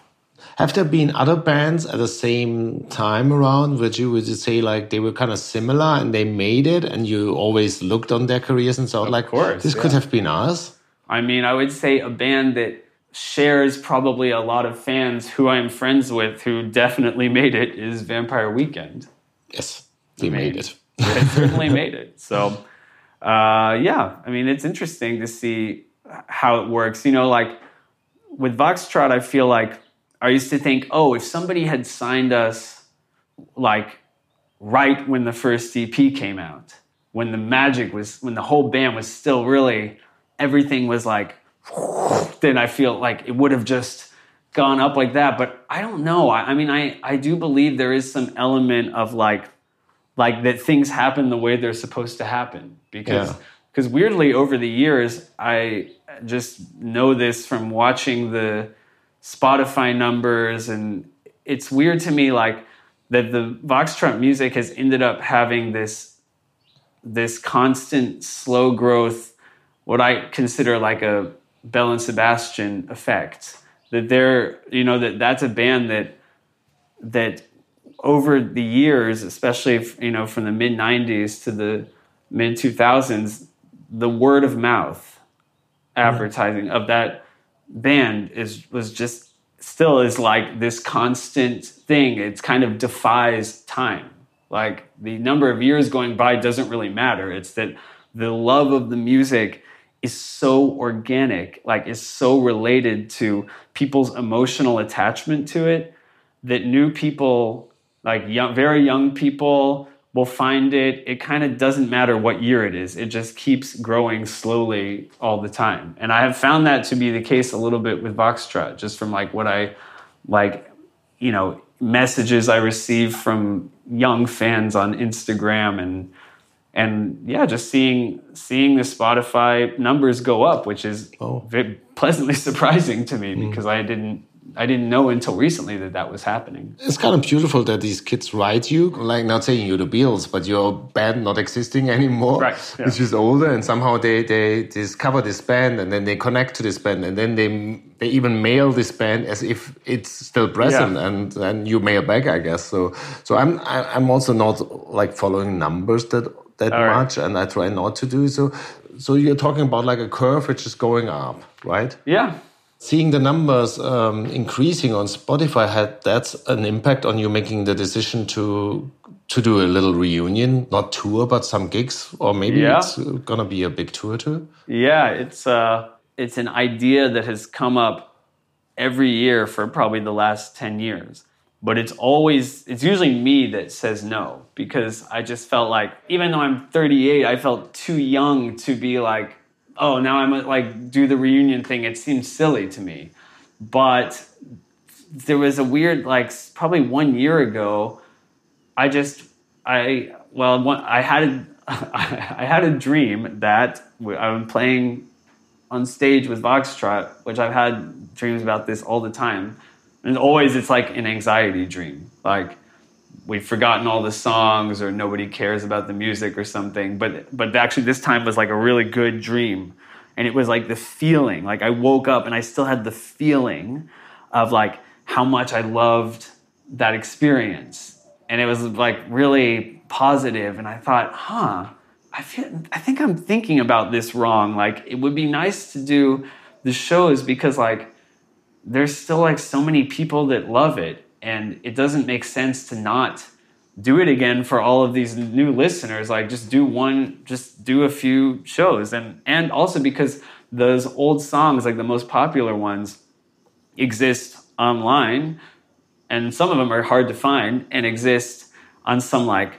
have there been other bands at the same time around? Would you would you say like they were kind of similar and they made it, and you always looked on their careers and thought like, course, this could have been us. I mean, I would say a band that shares probably a lot of fans who I'm friends with who definitely made it is Vampire Weekend. Yes, they mean, made it. They certainly made it. So, uh, yeah, I mean, it's interesting to see how it works. You know, like with Voxtrot, I feel like I used to think, oh, if somebody had signed us like right when the first EP came out, when the magic was, when the whole band was still really, everything was like, then I feel like it would have just gone up like that. But I don't know. I, I mean, I, I do believe there is some element of like, like that things happen the way they're supposed to happen because Yeah. because weirdly over the years I just know this from watching the Spotify numbers and it's weird to me like that the Voxtrot music has ended up having this this constant slow growth what I consider like a Belle and Sebastian effect that they're you know that that's a band that that over the years, especially you know from the mid '90s to the mid 2000s, the word of mouth advertising of that band is was just still is like this constant thing. It's kind of defies time. Like the number of years going by doesn't really matter. It's that the love of the music is so organic, like is so related to people's emotional attachment to it that new people, like young, very young people, will find it. It kind of doesn't matter what year it is. It just keeps growing slowly all the time. And I have found that to be the case a little bit with Voxtrot, just from like what I like, you know, messages I receive from young fans on Instagram and and yeah, just seeing seeing the Spotify numbers go up, which is Oh. pleasantly surprising to me mm. because I didn't I didn't know until recently that that was happening. It's kind of beautiful that these kids write you, like not saying you're the Beatles, but your band not existing anymore, Right, yeah. which is older, and somehow they, they discover this band and then they connect to this band, and then they they even mail this band as if it's still present, Yeah. and and you mail back, I guess. So so I'm I'm also not like following numbers that that All right. much, and I try not to do so. So you're talking about like a curve which is going up, right? Yeah. seeing the numbers um, increasing on Spotify had that's an impact on you making the decision to to do a little reunion, not tour, but some gigs, or maybe Yeah. it's gonna be a big tour too. Yeah, it's uh it's an idea that has come up every year for probably the last 10 years. But it's always it's usually me that says no because I just felt like even though I'm 38, I felt too young to be like, oh, now I'm like do the reunion thing. It seems silly to me. But there was a weird like probably 1 year ago I just I well one, I had a, I had a dream that I'm playing on stage with Voxtrot, which I've had dreams about this all the time, and always it's like an anxiety dream, like we've forgotten all the songs or nobody cares about the music or something. But but actually this time was like a really good dream, and it was like the feeling, like I woke up and I still had the feeling of like how much I loved that experience, and it was like really positive. And I thought, huh, I feel, I think I'm thinking about this wrong. Like, it would be nice to do the shows because like there's still like so many people that love it, and it doesn't make sense to not do it again for all of these new listeners. Like just do one just do a few shows. And and also because those old songs like the most popular ones exist online and some of them are hard to find and exist on some like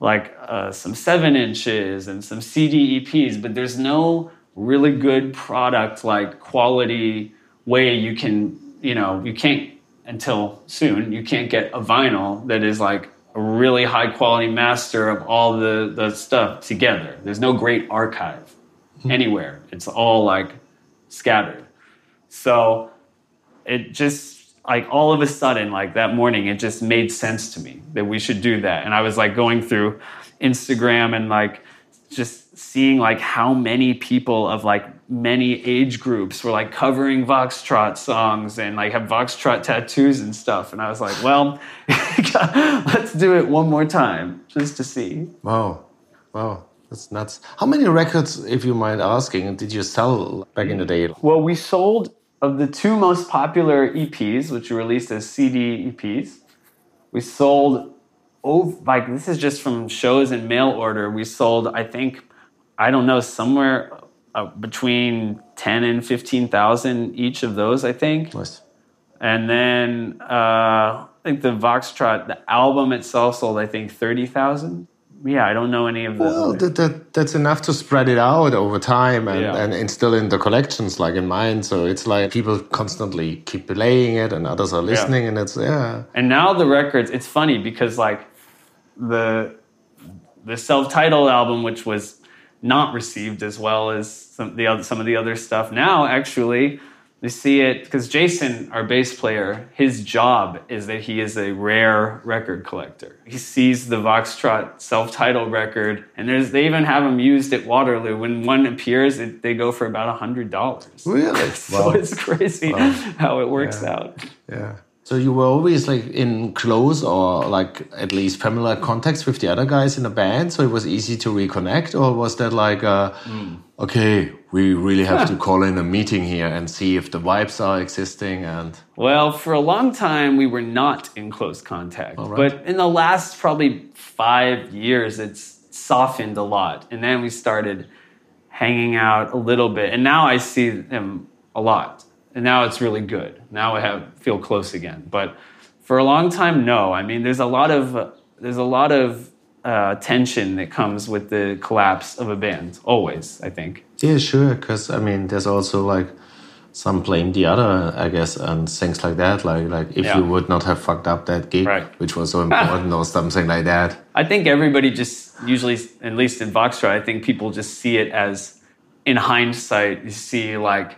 like uh, some seven inches and some cd eps but there's no really good product like quality way you can you know you can't until soon you can't get a vinyl that is like a really high quality master of all the, the stuff together. There's no great archive hmm. anywhere. It's all like scattered. So it just like all of a sudden, like that morning, it just made sense to me that we should do that. And I was like going through Instagram and like just seeing like how many people of like many age groups were like covering Voxtrot songs and like have Voxtrot tattoos and stuff. And I was like, well, let's do it one more time just to see. Wow. Wow. That's nuts. How many records, if you mind asking, did you sell back in the day? Well, we sold of the two most popular EPs, which were released as CD EPs, we sold oh like this is just from shows in mail order. We sold, I think, I don't know, somewhere uh, between ten and fifteen thousand each of those. I think. Nice. And then uh, I think the Voxtrot, the album itself sold, I think, thirty thousand. Yeah, I don't know any of the. Well, that, that, that's enough to spread it out over time and, Yeah. and instill in the collections, like in mine. So it's like people constantly keep playing it and others are listening, and it's, yeah. And now the records, it's funny because like the the self-titled album, which was not received as well as some the other, some of the other stuff. Now, actually, we see it because Jason, our bass player, his job is that he is a rare record collector. He sees the Voxtrot self-titled record, and there's they even have them used at Waterloo. When one appears, it, they go for about a hundred dollars. Really? so Wow. it's crazy how it works Yeah. out. Yeah. So you were always like in close or like at least familiar contacts with the other guys in the band, so it was easy to reconnect, or was that like, uh, okay, we really have to call in a meeting here and see if the vibes are existing and Well, for a long time, we were not in close contact. right. But in the last probably five years, it's softened a lot. And then we started hanging out a little bit. And now I see him a lot. And now it's really good. Now I have feel close again. But for a long time, no. I mean, there's a lot of there's a lot of uh, tension that comes with the collapse of a band. Always, I think. Yeah, sure. Because I mean, there's also like some blame the other, I guess, and things like that. Like, like if Yeah. you would not have fucked up that gig, Right. which was so important, or something like that. I think everybody just usually, at least in Voxtrot, I think people just see it as, in hindsight, you see like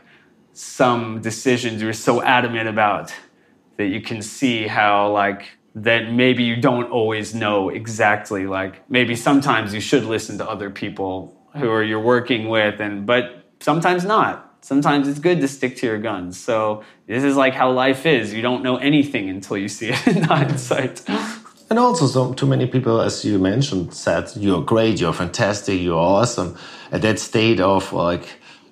some decisions you're so adamant about that you can see how like that maybe you don't always know exactly like maybe sometimes you should listen to other people who are you're working with and but sometimes not. Sometimes it's good to stick to your guns. So this is like how life is. You don't know anything until you see it in hindsight. And also, so too many people, as you mentioned, said you're great, you're fantastic, you're awesome. At that state of like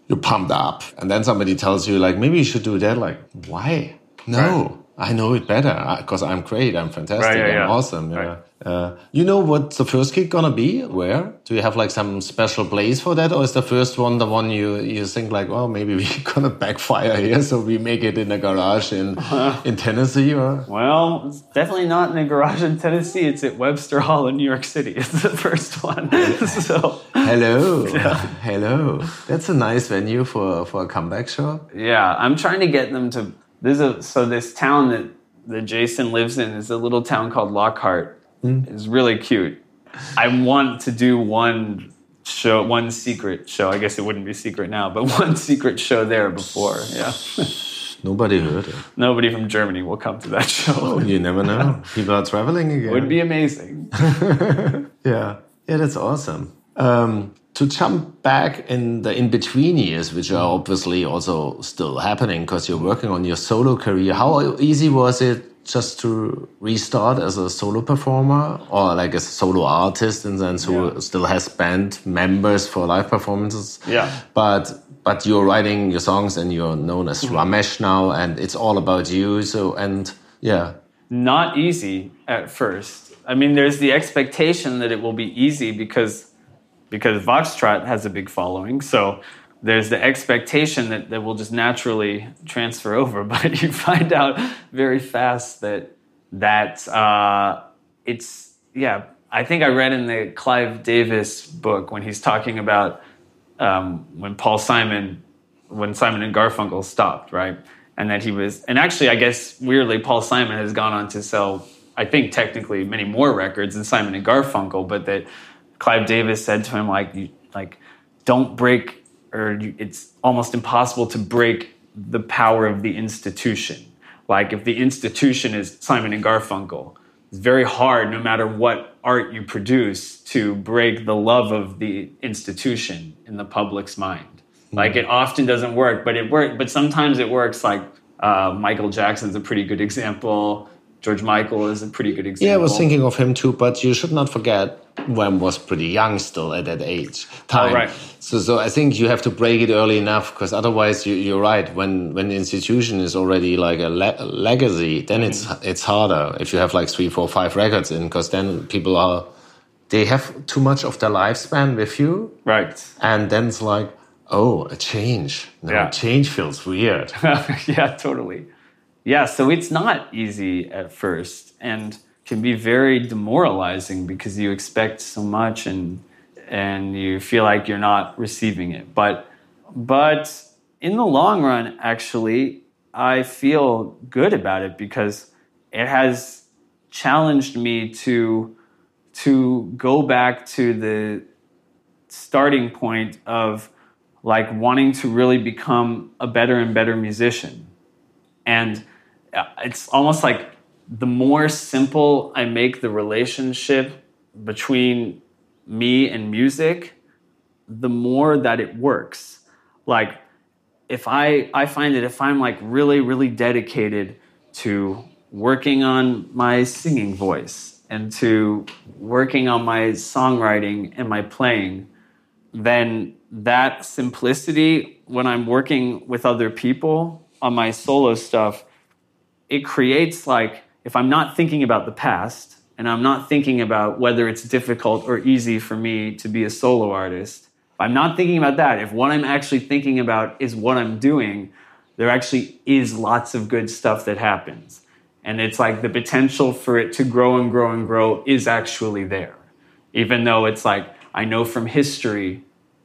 you're pumped up, and then somebody tells you like maybe you should do that. Like why? No, I know it better because I'm great, I'm fantastic, Right, yeah, I'm yeah. awesome. Yeah. Right. Uh, you know what the first gig gonna be? Where do you have like some special place for that, or is the first one the one you you think like, well, maybe we're gonna backfire here, so we make it in a garage in in Tennessee, or Well, it's definitely not in a garage in Tennessee. It's at Webster Hall in New York City. It's the first one. so, Hello. Hello. That's a nice venue for, for a comeback show. yeah, I'm trying to get them to. There's a so this town that that Jason lives in is a little town called Lockhart. Hmm. It's really cute. I want to do one show, one secret show. I guess it wouldn't be secret now, but one secret show there before. Yeah, Nobody heard it. nobody from Germany will come to that show. Oh, you never know. People are traveling again. Would be amazing. Yeah. Yeah, that's awesome. Um, to jump back in the in between years, which are obviously also still happening because you're working on your solo career, how easy was it just to restart as a solo performer or like a solo artist in the sense who Yeah. still has band members for live performances. Yeah. But but you're writing your songs and you're known as Mm-hmm. Ramesh now and it's all about you. So and yeah. not easy at first. I mean, there's the expectation that it will be easy because because Voxtrot has a big following. So there's the expectation that that will just naturally transfer over. But you find out very fast that that uh, it's yeah. I think I read in the Clive Davis book when he's talking about um, when Paul Simon, when Simon and Garfunkel stopped, right? And that he was, and actually, I guess weirdly, Paul Simon has gone on to sell, I think technically many more records than Simon and Garfunkel, but that Clive Davis said to him, like, you, like, don't break, or you, it's almost impossible to break the power of the institution. Like, if the institution is Simon and Garfunkel, it's very hard, no matter what art you produce, to break the love of the institution in the public's mind. Like it often doesn't work, but it work. But sometimes it works. Like uh, Michael Jackson's a pretty good example. George Michael is a pretty good example. Yeah, I was thinking of him too, but you should not forget Wham was pretty young still at that age time. Oh, right. So, so I think you have to break it early enough because otherwise, you, you're right. When when the institution is already like a, le legacy, then it's Mm-hmm. it's harder if you have like three, four, five records in because then people are they have too much of their lifespan with you, right. and then it's like, oh, a change. No, Yeah. change feels weird. yeah, totally. Yeah, so it's not easy at first and can be very demoralizing because you expect so much and and you feel like you're not receiving it. But but in the long run actually I feel good about it because it has challenged me to to go back to the starting point of like wanting to really become a better and better musician. And it's almost like the more simple I make the relationship between me and music, the more that it works. Like if I I find that if I'm like really really dedicated to working on my singing voice and to working on my songwriting and my playing, then that simplicity when I'm working with other people on my solo stuff, it creates like if I'm not thinking about the past and I'm not thinking about whether it's difficult or easy for me to be a solo artist, if I'm not thinking about that, if what I'm actually thinking about is what I'm doing, there actually is lots of good stuff that happens. And it's like the potential for it to grow and grow and grow is actually there. Even though it's like, I know from history,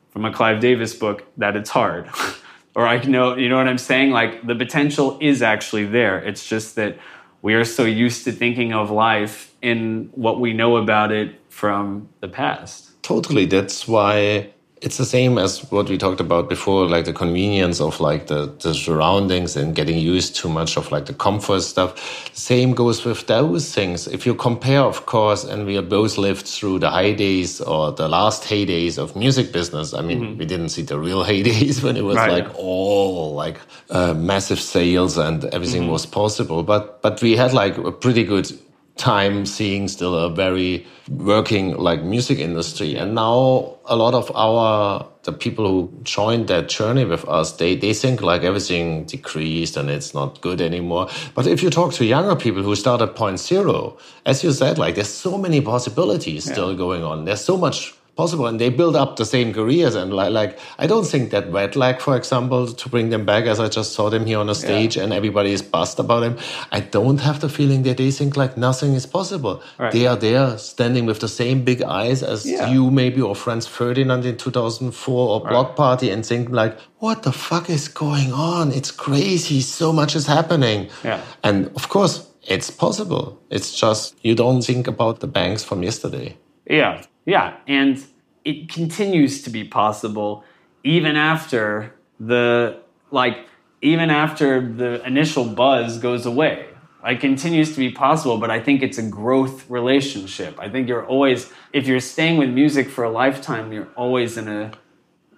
from a Clive Davis book, that it's hard. or I know, you know what I'm saying? Like the potential is actually there. It's just that we are so used to thinking of life in what we know about it from the past. Totally. That's why it's the same as what we talked about before, like the convenience of like the, the surroundings and getting used to much of like the comfort stuff. Same goes with those things. If you compare, of course, and we have both lived through the high days or the last heydays of music business. I mean, we didn't see the real heydays when it was Right. like all like uh, massive sales and everything was possible. But but we had like a pretty good time seeing still a very working like music industry. And now a lot of our the people who joined that journey with us they they think like everything decreased and it's not good anymore. But if you talk to younger people who start at point zero as you said like there's so many possibilities still going on. There's so much possible and they build up the same careers and like, like i don't think that Wet Leg for example to bring them back as i just saw them here on a stage and everybody is buzzed about them i don't have the feeling that they think like nothing is possible. Right. they are there standing with the same big eyes as Yeah. you maybe or Franz Ferdinand in 2004 or Bloc Party and think like what the fuck is going on? It's crazy. So much is happening. Yeah. and of course it's possible. It's just you don't think about the banks from yesterday. Yeah, yeah. And it continues to be possible even after the, like, even after the initial buzz goes away. It continues to be possible, but I think it's a growth relationship. I think you're always, if you're staying with music for a lifetime, you're always in a,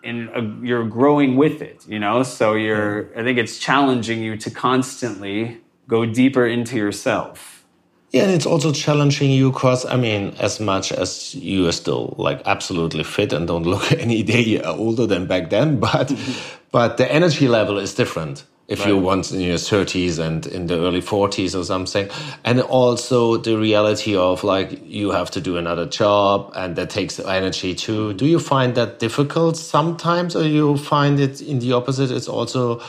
in a, you're growing with it, you know? So you're, I think it's challenging you to constantly go deeper into yourself. Yeah, and it's also challenging you because I mean, as much as you are still like absolutely fit and don't look any day older than back then, but mm-hmm. but the energy level is different if right. you're once in your 30s and in the early 40s or something. And also the reality of like you have to do another job and that takes energy too. Mm-hmm. Do you find that difficult sometimes or you find it in the opposite? It's also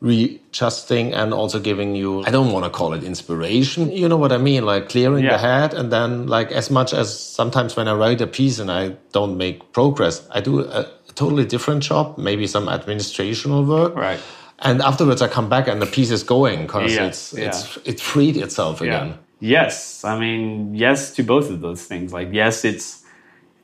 readjusting and also giving you i don't want to call it inspiration you know what i mean like clearing yeah. the head and then like as much as sometimes when i write a piece and i don't make progress i do a totally different job maybe some administrational work right and afterwards I come back and the piece is going because yeah, it's yeah. it's it freed itself again. Yes, I mean yes to both of those things. Like yes, it's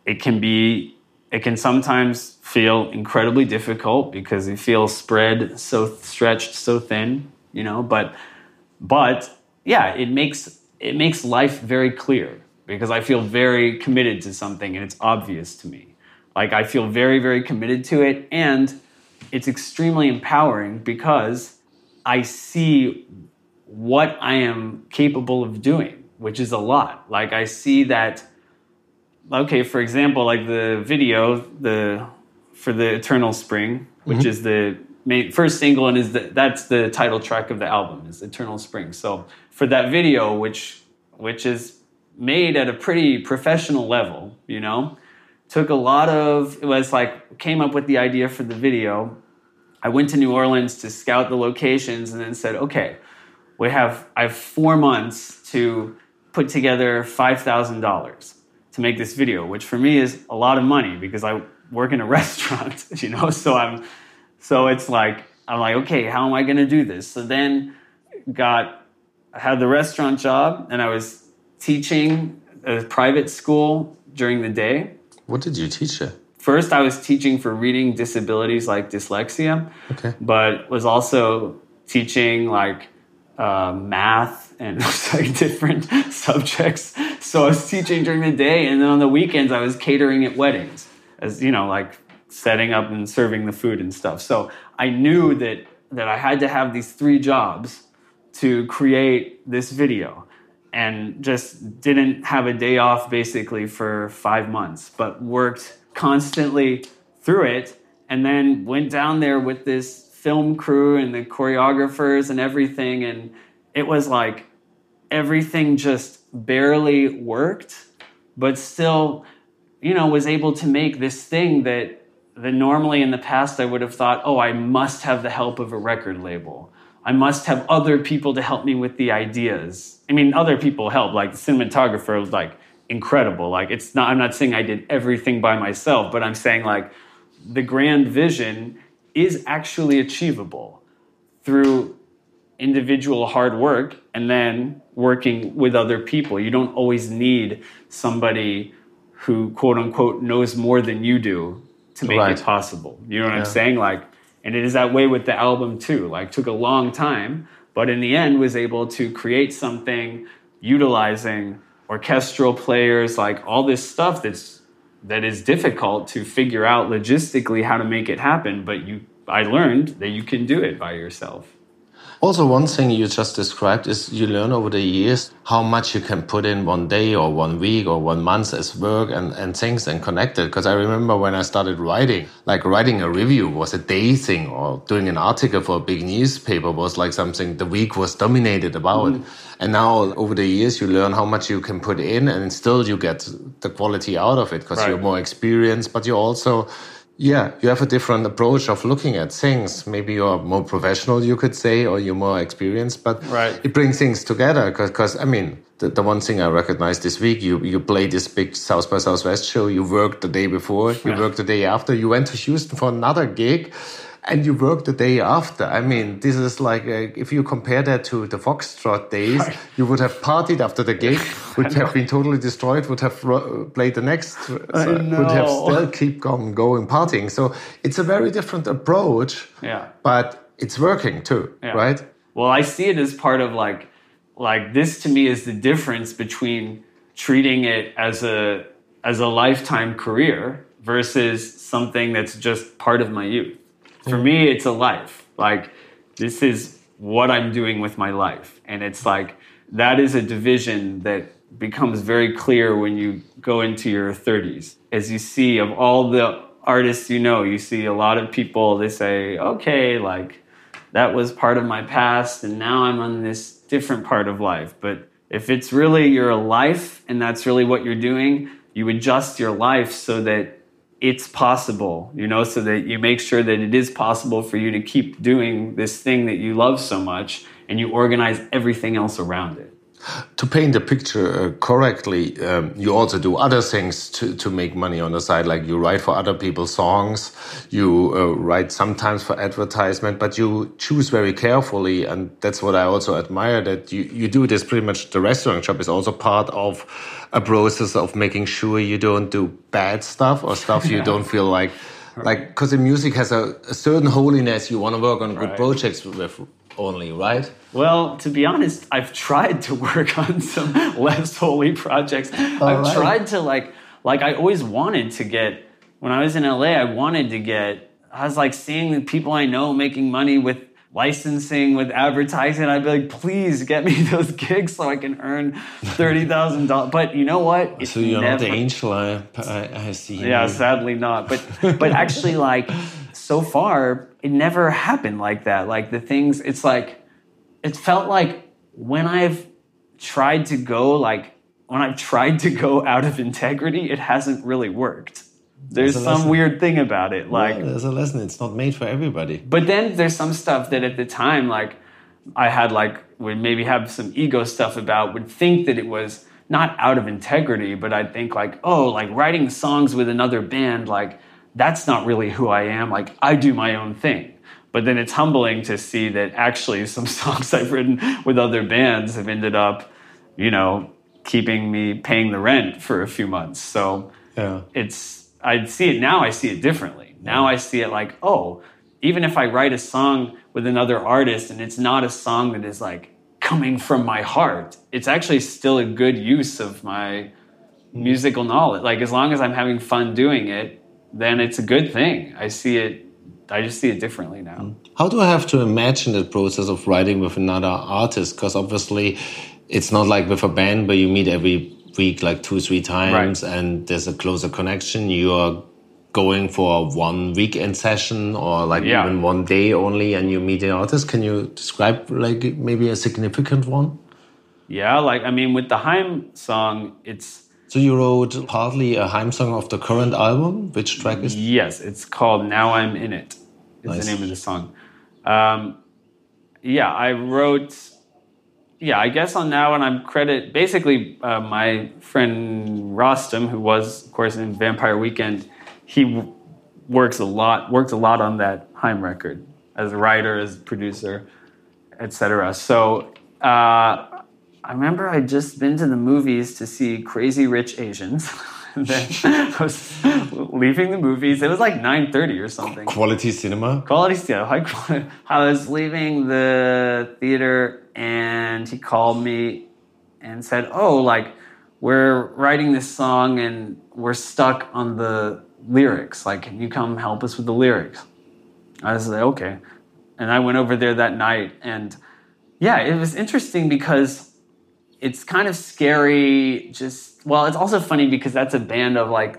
it can be it can sometimes feel incredibly difficult because you feel spread so stretched so thin, you know. But but yeah, it makes it makes life very clear because I feel very committed to something and it's obvious to me. Like I feel very very committed to it and it's extremely empowering because I see what I am capable of doing, which is a lot. Like I see that okay, for example, like the video, the for the Eternal Spring, which mm-hmm. is the main, first single and is the, that's the title track of the album is Eternal Spring. So for that video, which which is made at a pretty professional level, you know, took a lot of it was like came up with the idea for the video I went to New Orleans to scout the locations and then said, okay, we have I have four months to put together five thousand dollars to make this video, which for me is a lot of money because I work in a restaurant, you know. So I'm so it's like I'm like, okay, how am I gonna do this? So then got had the restaurant job and I was teaching a private school during the day. What did you teach there? first I was teaching for reading disabilities like dyslexia, okay. but was also teaching like uh, math and like different subjects. So I was teaching during the day, and then on the weekends I was catering at weddings, as you know, like setting up and serving the food and stuff. So I knew that that I had to have these three jobs to create this video and just didn't have a day off basically for five months, but worked constantly through it and then went down there with this film crew and the choreographers and everything and it was like everything just barely worked but still you know was able to make this thing that that normally in the past I would have thought oh I must have the help of a record label I must have other people to help me with the ideas I mean other people help like the cinematographer was like incredible. Like it's not I'm not saying I did everything by myself, but I'm saying like the grand vision is actually achievable through individual hard work and then working with other people. You don't always need somebody who quote unquote knows more than you do to make right. it possible. You know what yeah. I'm saying? Like and it is that way with the album too. Like took a long time, but in the end was able to create something utilizing orchestral players, like all this stuff that's that is difficult to figure out logistically how to make it happen. But you, I learned that you can do it by yourself. Also, one thing you just described is you learn over the years how much you can put in one day or one week or one month as work and, and things and connect it. Because I remember when I started writing, like writing a review was a day thing or doing an article for a big newspaper was like something the week was dominated about. Mm. And now over the years, you learn how much you can put in and still you get the quality out of it because right. you're more experienced, but you also yeah, you have a different approach of looking at things. Maybe you're more professional, you could say, or you're more experienced, but right. it brings things together. Because, I mean, the, the one thing I recognized this week, you, you played this big South by Southwest show, you worked the day before, you yeah. worked the day after, you went to Houston for another gig and you work the day after. I mean, this is like uh, if you compare that to the Voxtrot days, right. you would have partied after the gig, would have been totally destroyed, would have played the next, so would have still keep going, going partying. So it's a very different approach. Yeah. But it's working too, yeah. right? Well, I see it as part of like, like this to me is the difference between treating it as a as a lifetime career versus something that's just part of my youth for me it's a life like this is what I'm doing with my life. And it's like that is a division that becomes very clear when you go into your 30s. As you see of all the artists you know, you see a lot of people they say, "Okay, like that was part of my past and now I'm on this different part of life." But if it's really your life and that's really what you're doing, you adjust your life so that it's possible, you know, so that you make sure that it is possible for you to keep doing this thing that you love so much and you organize everything else around it. To paint the picture uh, correctly, um, you also do other things to, to make money on the side, like you write for other people's songs, you uh, write sometimes for advertisement, but you choose very carefully. And that's what I also admire that you, you do this pretty much. The restaurant shop is also part of a process of making sure you don't do bad stuff or stuff you don't feel like. Like, because the music has a, a certain holiness, you want to work on good right. projects with only, right? Well, to be honest, I've tried to work on some less holy projects. All I've right. tried to like like I always wanted to get when I was in LA, I wanted to get I was like seeing the people I know making money with licensing with advertising. I'd be like, please get me those gigs so I can earn thirty thousand dollars. But you know what? It's so you're never, not the angel I, I, I see. Yeah, sadly not. But but actually, like so far, it never happened like that. Like the things, it's like, it felt like when I've tried to go, like, when I've tried to go out of integrity, it hasn't really worked. There's, some weird thing about it. Like, yeah, there's a lesson. It's not made for everybody. But then there's some stuff that at the time, like, I had, like, would maybe have some ego stuff about, would think that it was not out of integrity, but I'd think, like, oh, like writing songs with another band, like, that's not really who I am. Like, I do my own thing. But then it's humbling to see that actually some songs I've written with other bands have ended up, you know, keeping me paying the rent for a few months. So yeah. it's, I see it now, I see it differently. Now I see it like, oh, even if I write a song with another artist and it's not a song that is like coming from my heart, it's actually still a good use of my musical knowledge. Like as long as I'm having fun doing it, then it's a good thing. I see it. I just see it differently now. Mm. How do I have to imagine the process of writing with another artist? Because obviously, it's not like with a band where you meet every week, like two, three times, right. and there's a closer connection. You are going for one weekend session or like yeah. even one day only, and you meet the artist. Can you describe like maybe a significant one? Yeah, like I mean, with the Haim song, it's so you wrote partly a Haim song of the current album. Which track is? Yes, it's called "Now I'm in It." It's nice. the name of the song. Um, yeah, I wrote. Yeah, I guess on now, and I'm credit basically uh, my friend Rostam, who was, of course, in Vampire Weekend. He works a lot, worked a lot on that Haim record as a writer, as a producer, etc. So uh, I remember I'd just been to the movies to see Crazy Rich Asians. then I was leaving the movies. It was like 9.30 or something. Quality cinema? Quality cinema, high quality. I was leaving the theater and he called me and said, oh, like, we're writing this song and we're stuck on the lyrics. Like, can you come help us with the lyrics? I was like, okay. And I went over there that night and yeah, it was interesting because it's kind of scary just well it's also funny because that's a band of like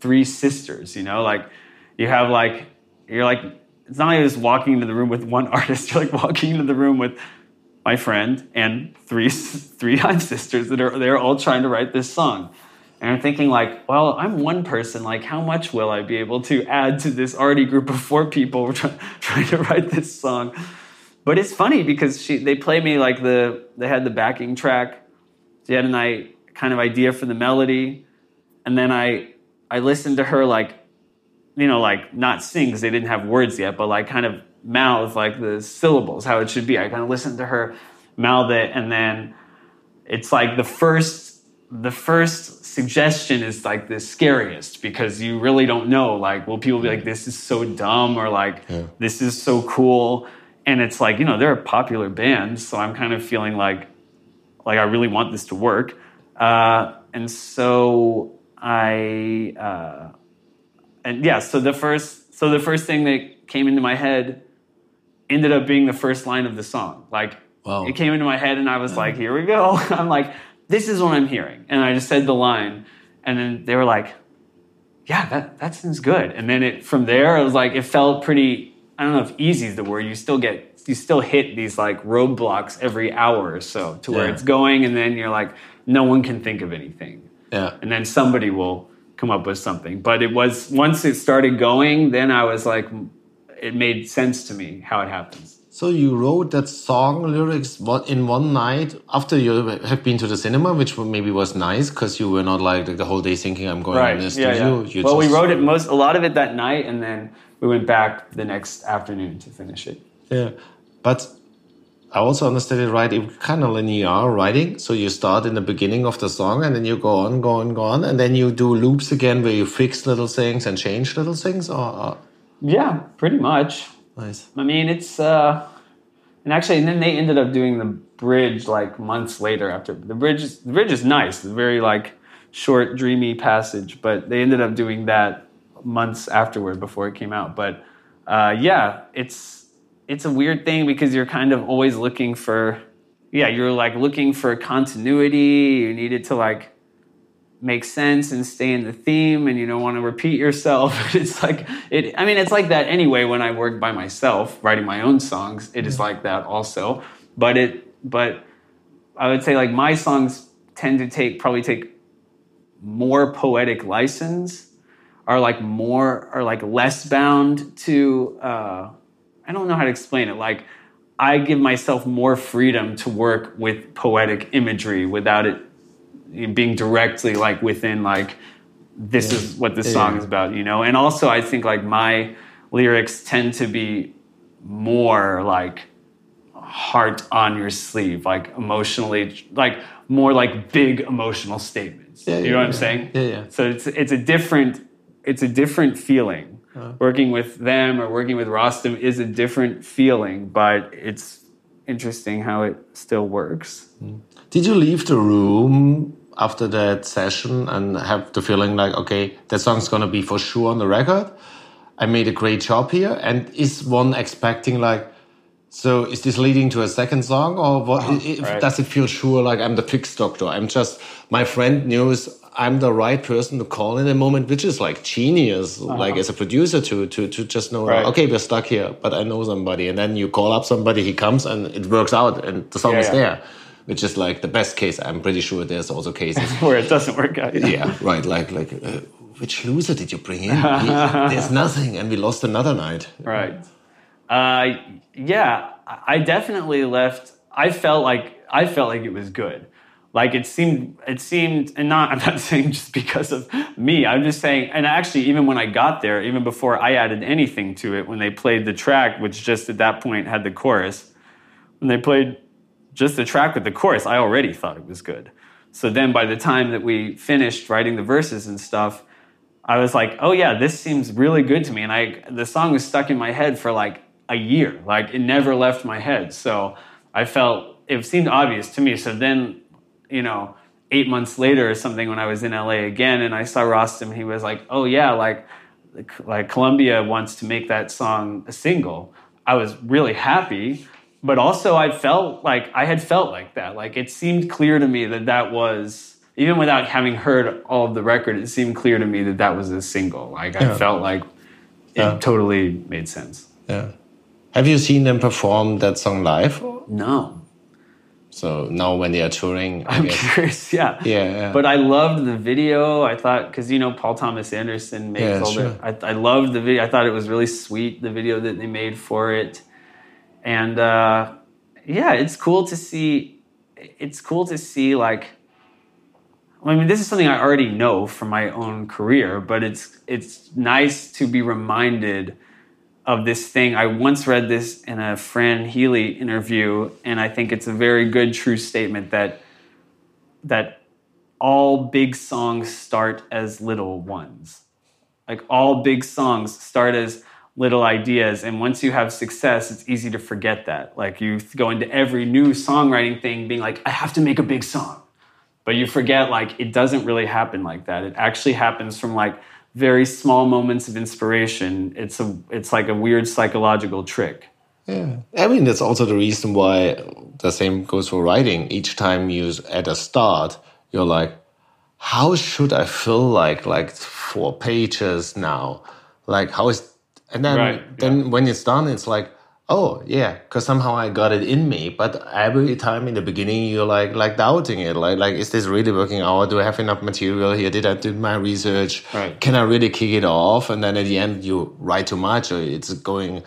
three sisters you know like you have like you're like it's not like just walking into the room with one artist you're like walking into the room with my friend and three three Haim sisters that are they're all trying to write this song. And i'm thinking like well i'm one person like how much will i be able to add to this already group of four people trying, to write this song? But it's funny because she they play me like the they had the backing track. She had a night kind of idea for the melody, and then I I listened to her like you know like not sing because they didn't have words yet, but like kind of mouth like the syllables how it should be. I kind of listened to her mouth it, and then it's like the first the first suggestion is like the scariest because you really don't know like will people be like this is so dumb or like yeah. this is so cool and it's like you know they're a popular band so i'm kind of feeling like like i really want this to work uh, and so i uh, and yeah so the first so the first thing that came into my head ended up being the first line of the song. Like Wow. it came into my head and I was like, here we go. I'm like, this is what I'm hearing. And I just said the line. And then they were like, yeah, that, that sounds good. And then it from there, it was like, it felt pretty, I don't know if easy is the word. You still get, you still hit these like roadblocks every hour or so to where Yeah. it's going. And then you're like, no one can think of anything Yeah. and then somebody will come up with something. But it was once it started going, then I was like, it made sense to me how it happens. So you wrote that song lyrics in one night after you have been to the cinema, which maybe was nice because you were not like the whole day thinking I'm going in the studio. You well, we wrote it most a lot of it that night, and then we went back the next afternoon to finish it. Yeah, but I also understood it right. It kind of linear writing. So you start in the beginning of the song, and then you go on, go on, go on, and then you do loops again where you fix little things and change little things. Or, or Yeah, pretty much. nice. I mean, it's uh, and actually, and then they ended up doing the bridge like months later. After the bridge, is, the bridge is nice. It's a very like short, dreamy passage, but they ended up doing that months afterward before it came out. But uh, yeah, it's it's a weird thing because you're kind of always looking for, yeah, you're like looking for continuity. You need it to like make sense and stay in the theme and you don't want to repeat yourself. It's like it i mean it's like that anyway when i work by myself writing my own songs it is like that also. But it but i would say like my songs tend to take probably take more poetic license are like more are like less bound to uh i don't know how to explain it. Like i give myself more freedom to work with poetic imagery without it being directly like within like this is what this song is about you know? And also i think like my lyrics tend to be more like heart on your sleeve like emotionally like more like big emotional statements. Yeah, you yeah, know what i'm yeah. saying? Yeah, yeah. so it's it's a different it's a different feeling. Uh-huh. Working with them or working with rostam is a different feeling but it's interesting how it still works. Mm. Did you leave the room after that session and have the feeling like, okay, that song's gonna be for sure on the record? I made a great job here. And is one expecting like, so is this leading to a second song or what? Uh-huh. i- right. Does it feel sure like I'm the fix doctor? I'm just, my friend knows I'm the right person to call in a moment, which is like genius, uh-huh. like as a producer to, to, to just know, Right. okay, we're stuck here, but I know somebody. And then you call up somebody, he comes and it works out and the song Yeah, is yeah. there, which is like the best case. I'm pretty sure there's also cases. where it doesn't work out yeah, right. Like, like, uh, which loser did you bring in? He- there's nothing. And we lost another night. Right. Uh, yeah, I I definitely left. I felt like I felt like it was good. Like it seemed, it seemed, and not. I'm not saying just because of me. I'm just saying, and actually, even when I got there, even before I added anything to it, when they played the track, which just at that point had the chorus, when they played just the track with the chorus, I already thought it was good. So then, by the time that we finished writing the verses and stuff, I was like, oh yeah, this seems really good to me. And I the song was stuck in my head for like a year. Like it never left my head. So I felt it seemed obvious to me. So then, you know, eight months later or something when I was in LA again and I saw Rostam, he was like, Oh yeah, like like Columbia wants to make that song a single. I was really happy, but also I felt like I had felt like that. Like it seemed clear to me that that was even without having heard all of the record, it seemed clear to me that that was a single. Like I Yeah. felt like it Yeah. totally made sense. Yeah. Have you seen them perform that song live? No, So now when they are touring, I I'm guess. curious. Yeah, Yeah, yeah. But I loved the video. I thought because you know Paul Thomas Anderson makes all sure. the. I, I loved the video. I thought it was really sweet the video that they made for it, and uh, yeah, it's cool to see. It's cool to see like. I mean, this is something I already know from my own career, but it's it's nice to be reminded of this thing. I once read this in a Fran Healy interview, and I think it's a very good, true statement that that all big songs start as little ones. Like all big songs start as little ideas, and once you have success, it's easy to forget that. Like you go into every new songwriting thing being like, I have to make a big song. But you forget like it doesn't really happen like that. It actually happens from like very small moments of inspiration. It's a it's like a weird psychological trick. yeah. I mean, that's also the reason why the same goes for writing. Each time you at a start, you're like, how should I fill like like four pages now? Like how is and then Right, then yeah. when it's done, it's like, oh yeah, because somehow I got it in me. But every time in the beginning, you're like like doubting it. Like like is this really working out? Do I have enough material here? Did I do my research? Right. Can I really kick it off? And then at the end, you write too much, or it's going.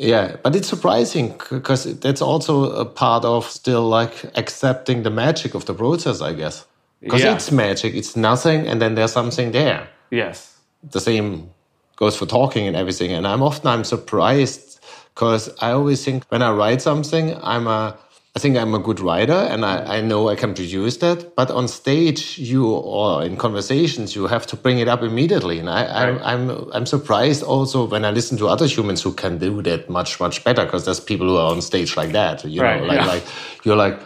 Yeah, but it's surprising because that's also a part of still like accepting the magic of the process, I guess. Because Yeah. it's magic, it's nothing, and then there's something there Yes. the same goes for talking and everything. And I'm often I'm surprised because I always think when I write something, I'm a I think I'm a good writer and I, I know I can produce that. But on stage, you or in conversations, you have to bring it up immediately. And I, Right. I, I'm I'm surprised also when I listen to other humans who can do that much much better because there's people who are on stage like that. You Right, know, like yeah. like you're like,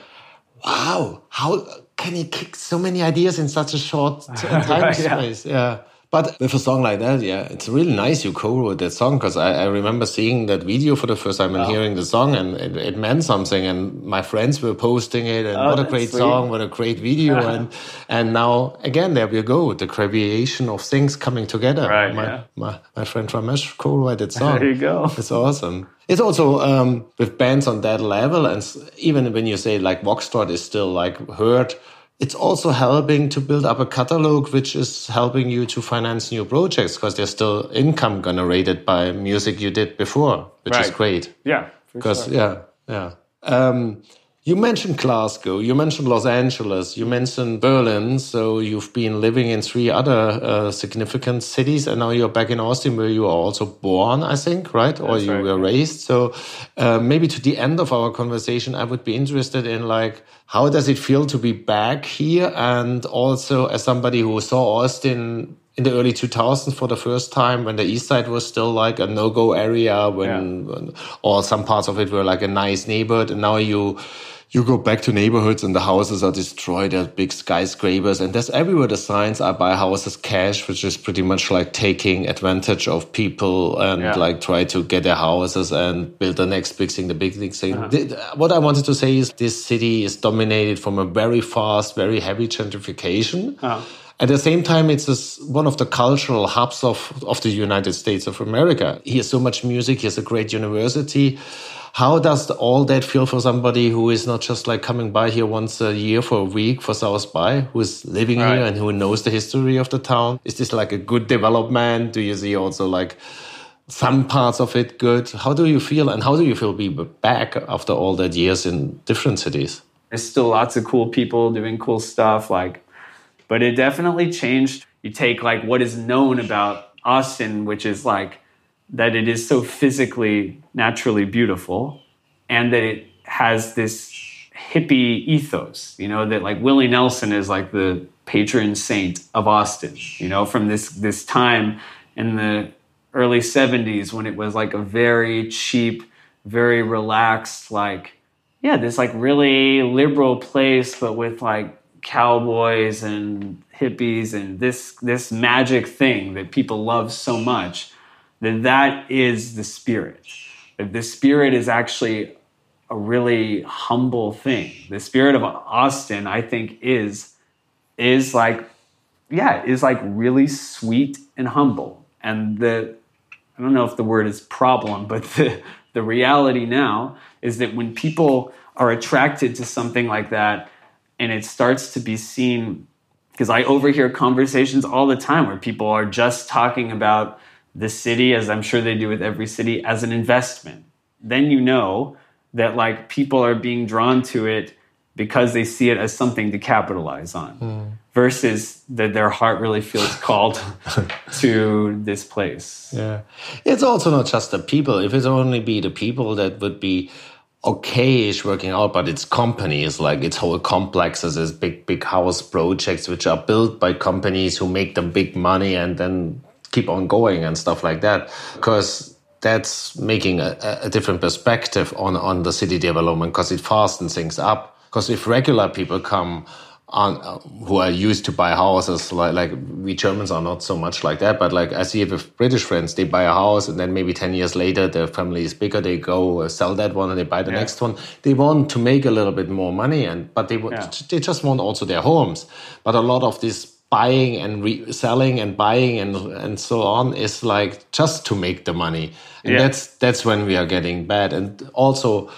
wow, how can he kick so many ideas in such a short time Right, yeah. space? Yeah. But with a song like that, yeah, it's really nice you co-wrote that song because I, I remember seeing that video for the first time and hearing the song and it, it meant something and my friends were posting it and Oh, what a great sweet. song, what a great video and and now again there we go, the creation of things coming together. Right, my, yeah. my my friend Ramesh co-wrote that song. There you go. It's awesome. It's also um, with bands on that level, and even when you say like Voxtrot is still like heard, it's also helping to build up a catalog, which is helping you to finance new projects because there's still income generated by music you did before, which is great. Yeah. Because sure. yeah, yeah. Um, you mentioned Glasgow, you mentioned Los Angeles, you mentioned Berlin. So you've been living in three other uh, significant cities, and now you're back in Austin, where you are also born, I think, right? or you right, were raised. So uh, maybe to the end of our conversation, I would be interested in like how does it feel to be back here, and also as somebody who saw Austin in the early 2000s for the first time when the east side was still like a no-go area when, when or some parts of it were like a nice neighborhood and now you you go back to neighborhoods and the houses are destroyed there's big skyscrapers and there's everywhere the signs are buy houses cash which is pretty much like taking advantage of people and Yeah. like try to get their houses and build the next big thing the big thing uh-huh. thing Th- what i wanted to say is this city is dominated from a very fast very heavy gentrification uh-huh. at the same time, it's this, one of the cultural hubs of, of the United States of America. Here's so much music. Here's a great university. How does all that feel for somebody who is not just like coming by here once a year for a week for South by, who is living Right. here and who knows the history of the town? Is this like a good development? Do you see also like some parts of it good? How do you feel and how do you feel be back after all that years in different cities? There's still lots of cool people doing cool stuff. Like, but it definitely changed. You take like what is known about Austin, which is like that it is so physically, naturally beautiful, and that it has this hippie ethos. You know that like Willie Nelson is like the patron saint of Austin. You know from this this time in the early 70s when it was like a very cheap, very relaxed, like yeah, this like really liberal place, but with like cowboys and hippies and this this magic thing that people love so much. That that is the spirit. That the spirit is actually a really humble thing. The spirit of Austin, I think, is is like yeah, is like really sweet and humble. And the I don't know if the word is problem, but the, the reality now is that when people are attracted to something like that and it starts to be seen, because I overhear conversations all the time where people are just talking about the city, as I'm sure they do with every city, as an investment. Then you know that like people are being drawn to it because they see it as something to capitalize on hmm. versus that their heart really feels called to this place. Yeah. It's also not just the people. If it's only be the people that would be okay-ish working out, but it's companies, like it's whole complexes, it's big, big house projects which are built by companies who make them big money and then keep on going and stuff like that. Because that's making a, a different perspective on, on the city development because it fastens things up. Because if regular people come on, uh, who are used to buy houses like, like we Germans are not so much like that but like I see it with British friends they buy a house and then maybe 10 years later their family is bigger they go uh, sell that one and they buy the yeah. next one they want to make a little bit more money and but they yeah. they just want also their homes but a lot of this buying and reselling and buying and and so on is like just to make the money and yeah. that's that's when we are getting bad and also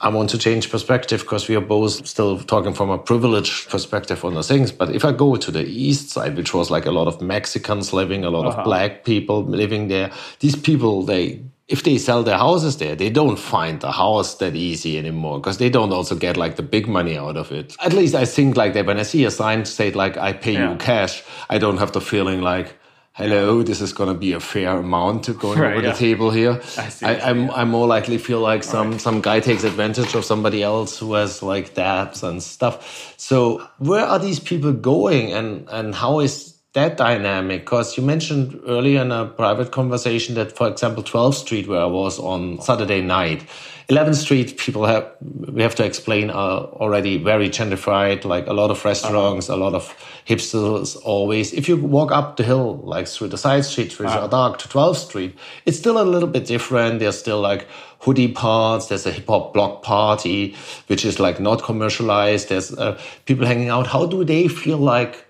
I want to change perspective because we are both still talking from a privileged perspective on the things. But if I go to the east side, which was like a lot of Mexicans living, a lot uh -huh. of uh-huh. black people living there, these people, they if they sell their houses there, they don't find the house that easy anymore because they don't also get like the big money out of it. At least I think like that when I see a sign say like I pay yeah. you cash, I don't have the feeling like hello, this is going to be a fair amount going right, over yeah. the table here. I, see, I, am I'm, I'm more likely feel like some right. some guy takes advantage of somebody else who has like debts and stuff. So where are these people going, and and how is that dynamic? Because you mentioned earlier in a private conversation that, for example, 12th Street, where I was on Saturday night 11th Street, people have, we have to explain, are already very gentrified, like a lot of restaurants, a lot of hipsters always. If you walk up the hill, like through the side streets, which uh -huh. are dark, to 12th Street, it's still a little bit different. There's still like hoodie parts. There's a hip hop block party, which is like not commercialized. There's uh, people hanging out. How do they feel like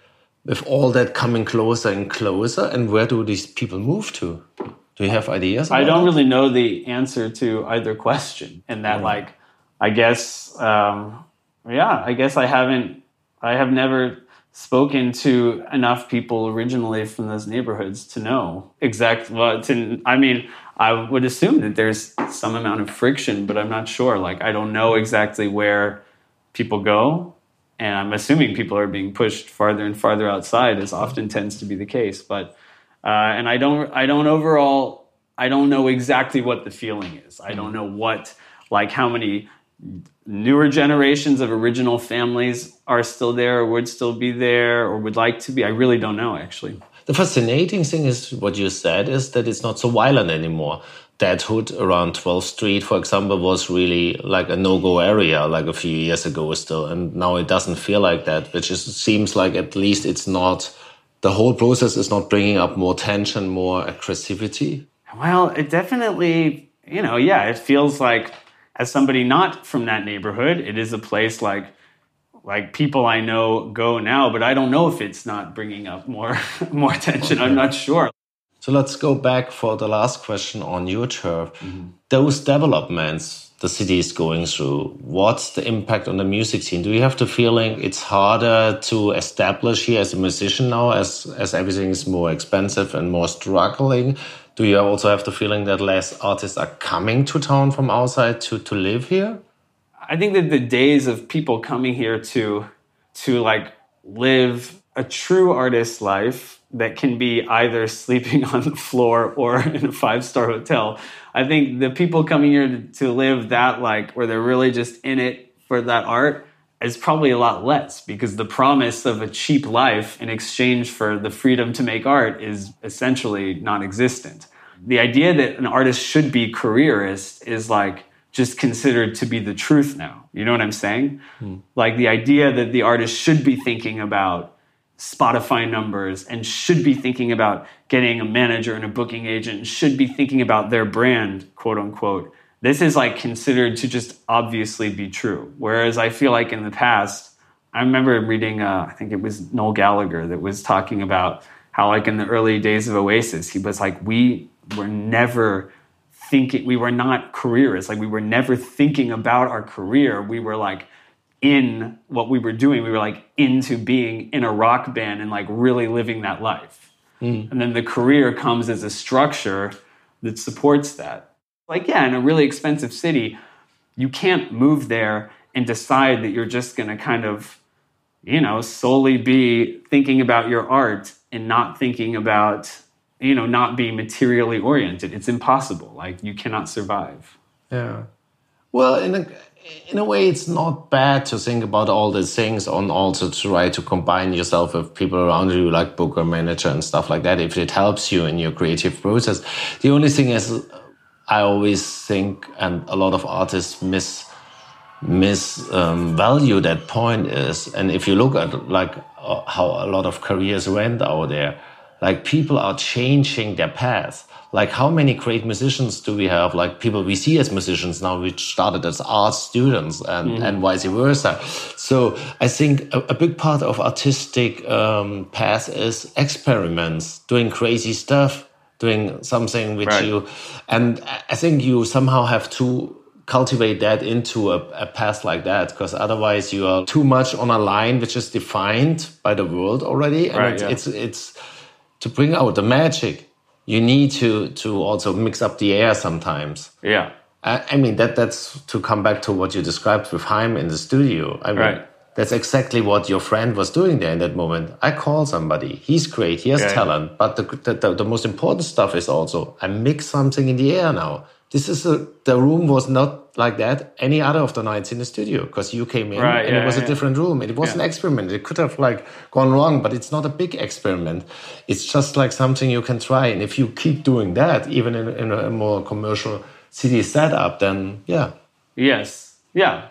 with all that coming closer and closer? And where do these people move to? Do you have ideas? I don't really know the answer to either question. And that, mm. like, I guess, um, yeah, I guess I haven't, I have never spoken to enough people originally from those neighborhoods to know exactly what. To, I mean, I would assume that there's some amount of friction, but I'm not sure. Like, I don't know exactly where people go. And I'm assuming people are being pushed farther and farther outside, as often tends to be the case. But uh, and I don't I don't overall I don't know exactly what the feeling is. I don't know what like how many newer generations of original families are still there or would still be there or would like to be. I really don't know actually. The fascinating thing is what you said is that it's not so violent anymore. That hood around 12th Street, for example, was really like a no-go area like a few years ago still. And now it doesn't feel like that, which is, seems like at least it's not the whole process is not bringing up more tension, more aggressivity? Well, it definitely, you know, yeah, it feels like as somebody not from that neighborhood, it is a place like like people I know go now, but I don't know if it's not bringing up more more tension. I'm not sure. So let's go back for the last question on your turf. Mm -hmm. Those developments the city is going through. What's the impact on the music scene? Do you have the feeling it's harder to establish here as a musician now as, as everything is more expensive and more struggling? Do you also have the feeling that less artists are coming to town from outside to, to live here? I think that the days of people coming here to to like live a true artist life that can be either sleeping on the floor or in a five star hotel. I think the people coming here to, to, live that like where they're really just in it for that art is probably a lot less because the promise of a cheap life in exchange for the freedom to make art is essentially non-existent. The idea that an artist should be careerist is like just considered to be the truth now. You know what I'm saying? Hmm. Like the idea that the artist should be thinking about Spotify numbers and should be thinking about getting a manager and a booking agent, should be thinking about their brand, quote unquote. This is like considered to just obviously be true. Whereas I feel like in the past, I remember reading, uh, I think it was Noel Gallagher that was talking about how, like, in the early days of Oasis, he was like, we were never thinking, we were not careerists. Like, we were never thinking about our career. We were like, in what we were doing. We were like into being in a rock band and like really living that life. Mm. And then the career comes as a structure that supports that. Like, yeah, in a really expensive city, you can't move there and decide that you're just going to kind of, you know, solely be thinking about your art and not thinking about, you know, not being materially oriented. It's impossible. Like, you cannot survive. Yeah. Well, in a, in a way, it's not bad to think about all these things and also try to combine yourself with people around you, like booker, manager, and stuff like that, if it helps you in your creative process. The only thing is, I always think, and a lot of artists miss misvalue um, that point is, and if you look at like uh, how a lot of careers went out there, like people are changing their path. Like how many great musicians do we have? Like people we see as musicians now, which started as art students and, mm and vice versa. So I think a, a big part of artistic um, path is experiments, doing crazy stuff, doing something which right. you, and I think you somehow have to cultivate that into a, a path like that because otherwise you are too much on a line which is defined by the world already and right, it's, yeah. it's, it's to bring out the magic you need to to also mix up the air sometimes. Yeah. I, I mean that that's to come back to what you described with Haim in the studio. I mean right. that's exactly what your friend was doing there in that moment. I call somebody. He's great. He has yeah, talent. Yeah. but the, the, the most important stuff is also i mix something in the air now this is a, the room was not like that any other of the nights in the studio because you came in right, and yeah, it was yeah. a different room. It was yeah. an experiment. It could have like gone wrong, but it's not a big experiment. It's just like something you can try. And if you keep doing that, even in, in a more commercial city setup, then yeah. Yes. Yeah.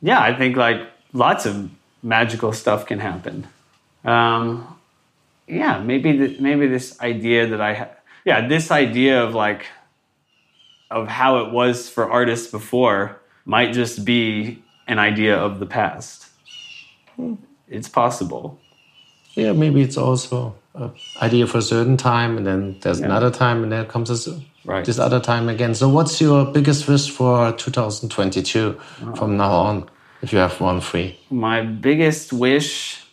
Yeah. I think like lots of magical stuff can happen. Um, yeah. Maybe the, maybe this idea that I have. Yeah, this idea of like of how it was for artists before might just be an idea of the past. Hmm. It's possible. Yeah, maybe it's also an idea for a certain time, and then there's yeah. another time, and then comes this, right. this other time again. So, what's your biggest wish for 2022 oh. from now on, if you have one free? My biggest wish,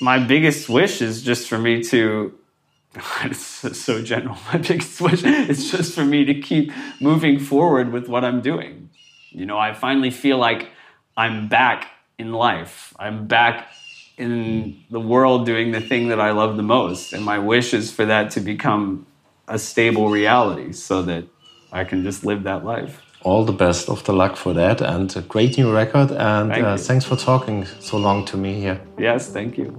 my biggest wish is just for me to it's so general. My biggest wish is just for me to keep moving forward with what I'm doing. You know, I finally feel like I'm back in life. I'm back in the world doing the thing that I love the most. And my wish is for that to become a stable reality so that I can just live that life. All the best of the luck for that and a great new record. And Thank uh, thanks for talking so long to me here. Yes, thank you.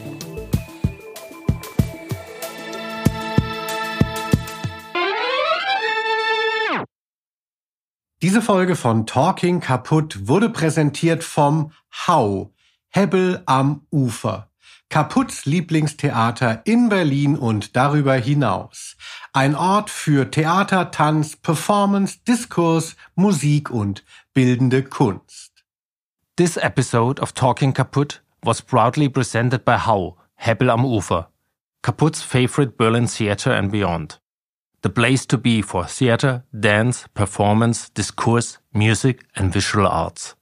Diese Folge von Talking Kaputt wurde präsentiert vom Hau, Hebbel am Ufer. Kaputts Lieblingstheater in Berlin und darüber hinaus. Ein Ort für Theater, Tanz, Performance, Diskurs, Musik und bildende Kunst. This episode of Talking Kaputt was proudly presented by Hau, Hebbel am Ufer, Kaputt's favorite Berlin theater and beyond. The place to be for theater, dance, performance, discourse, music, and visual arts.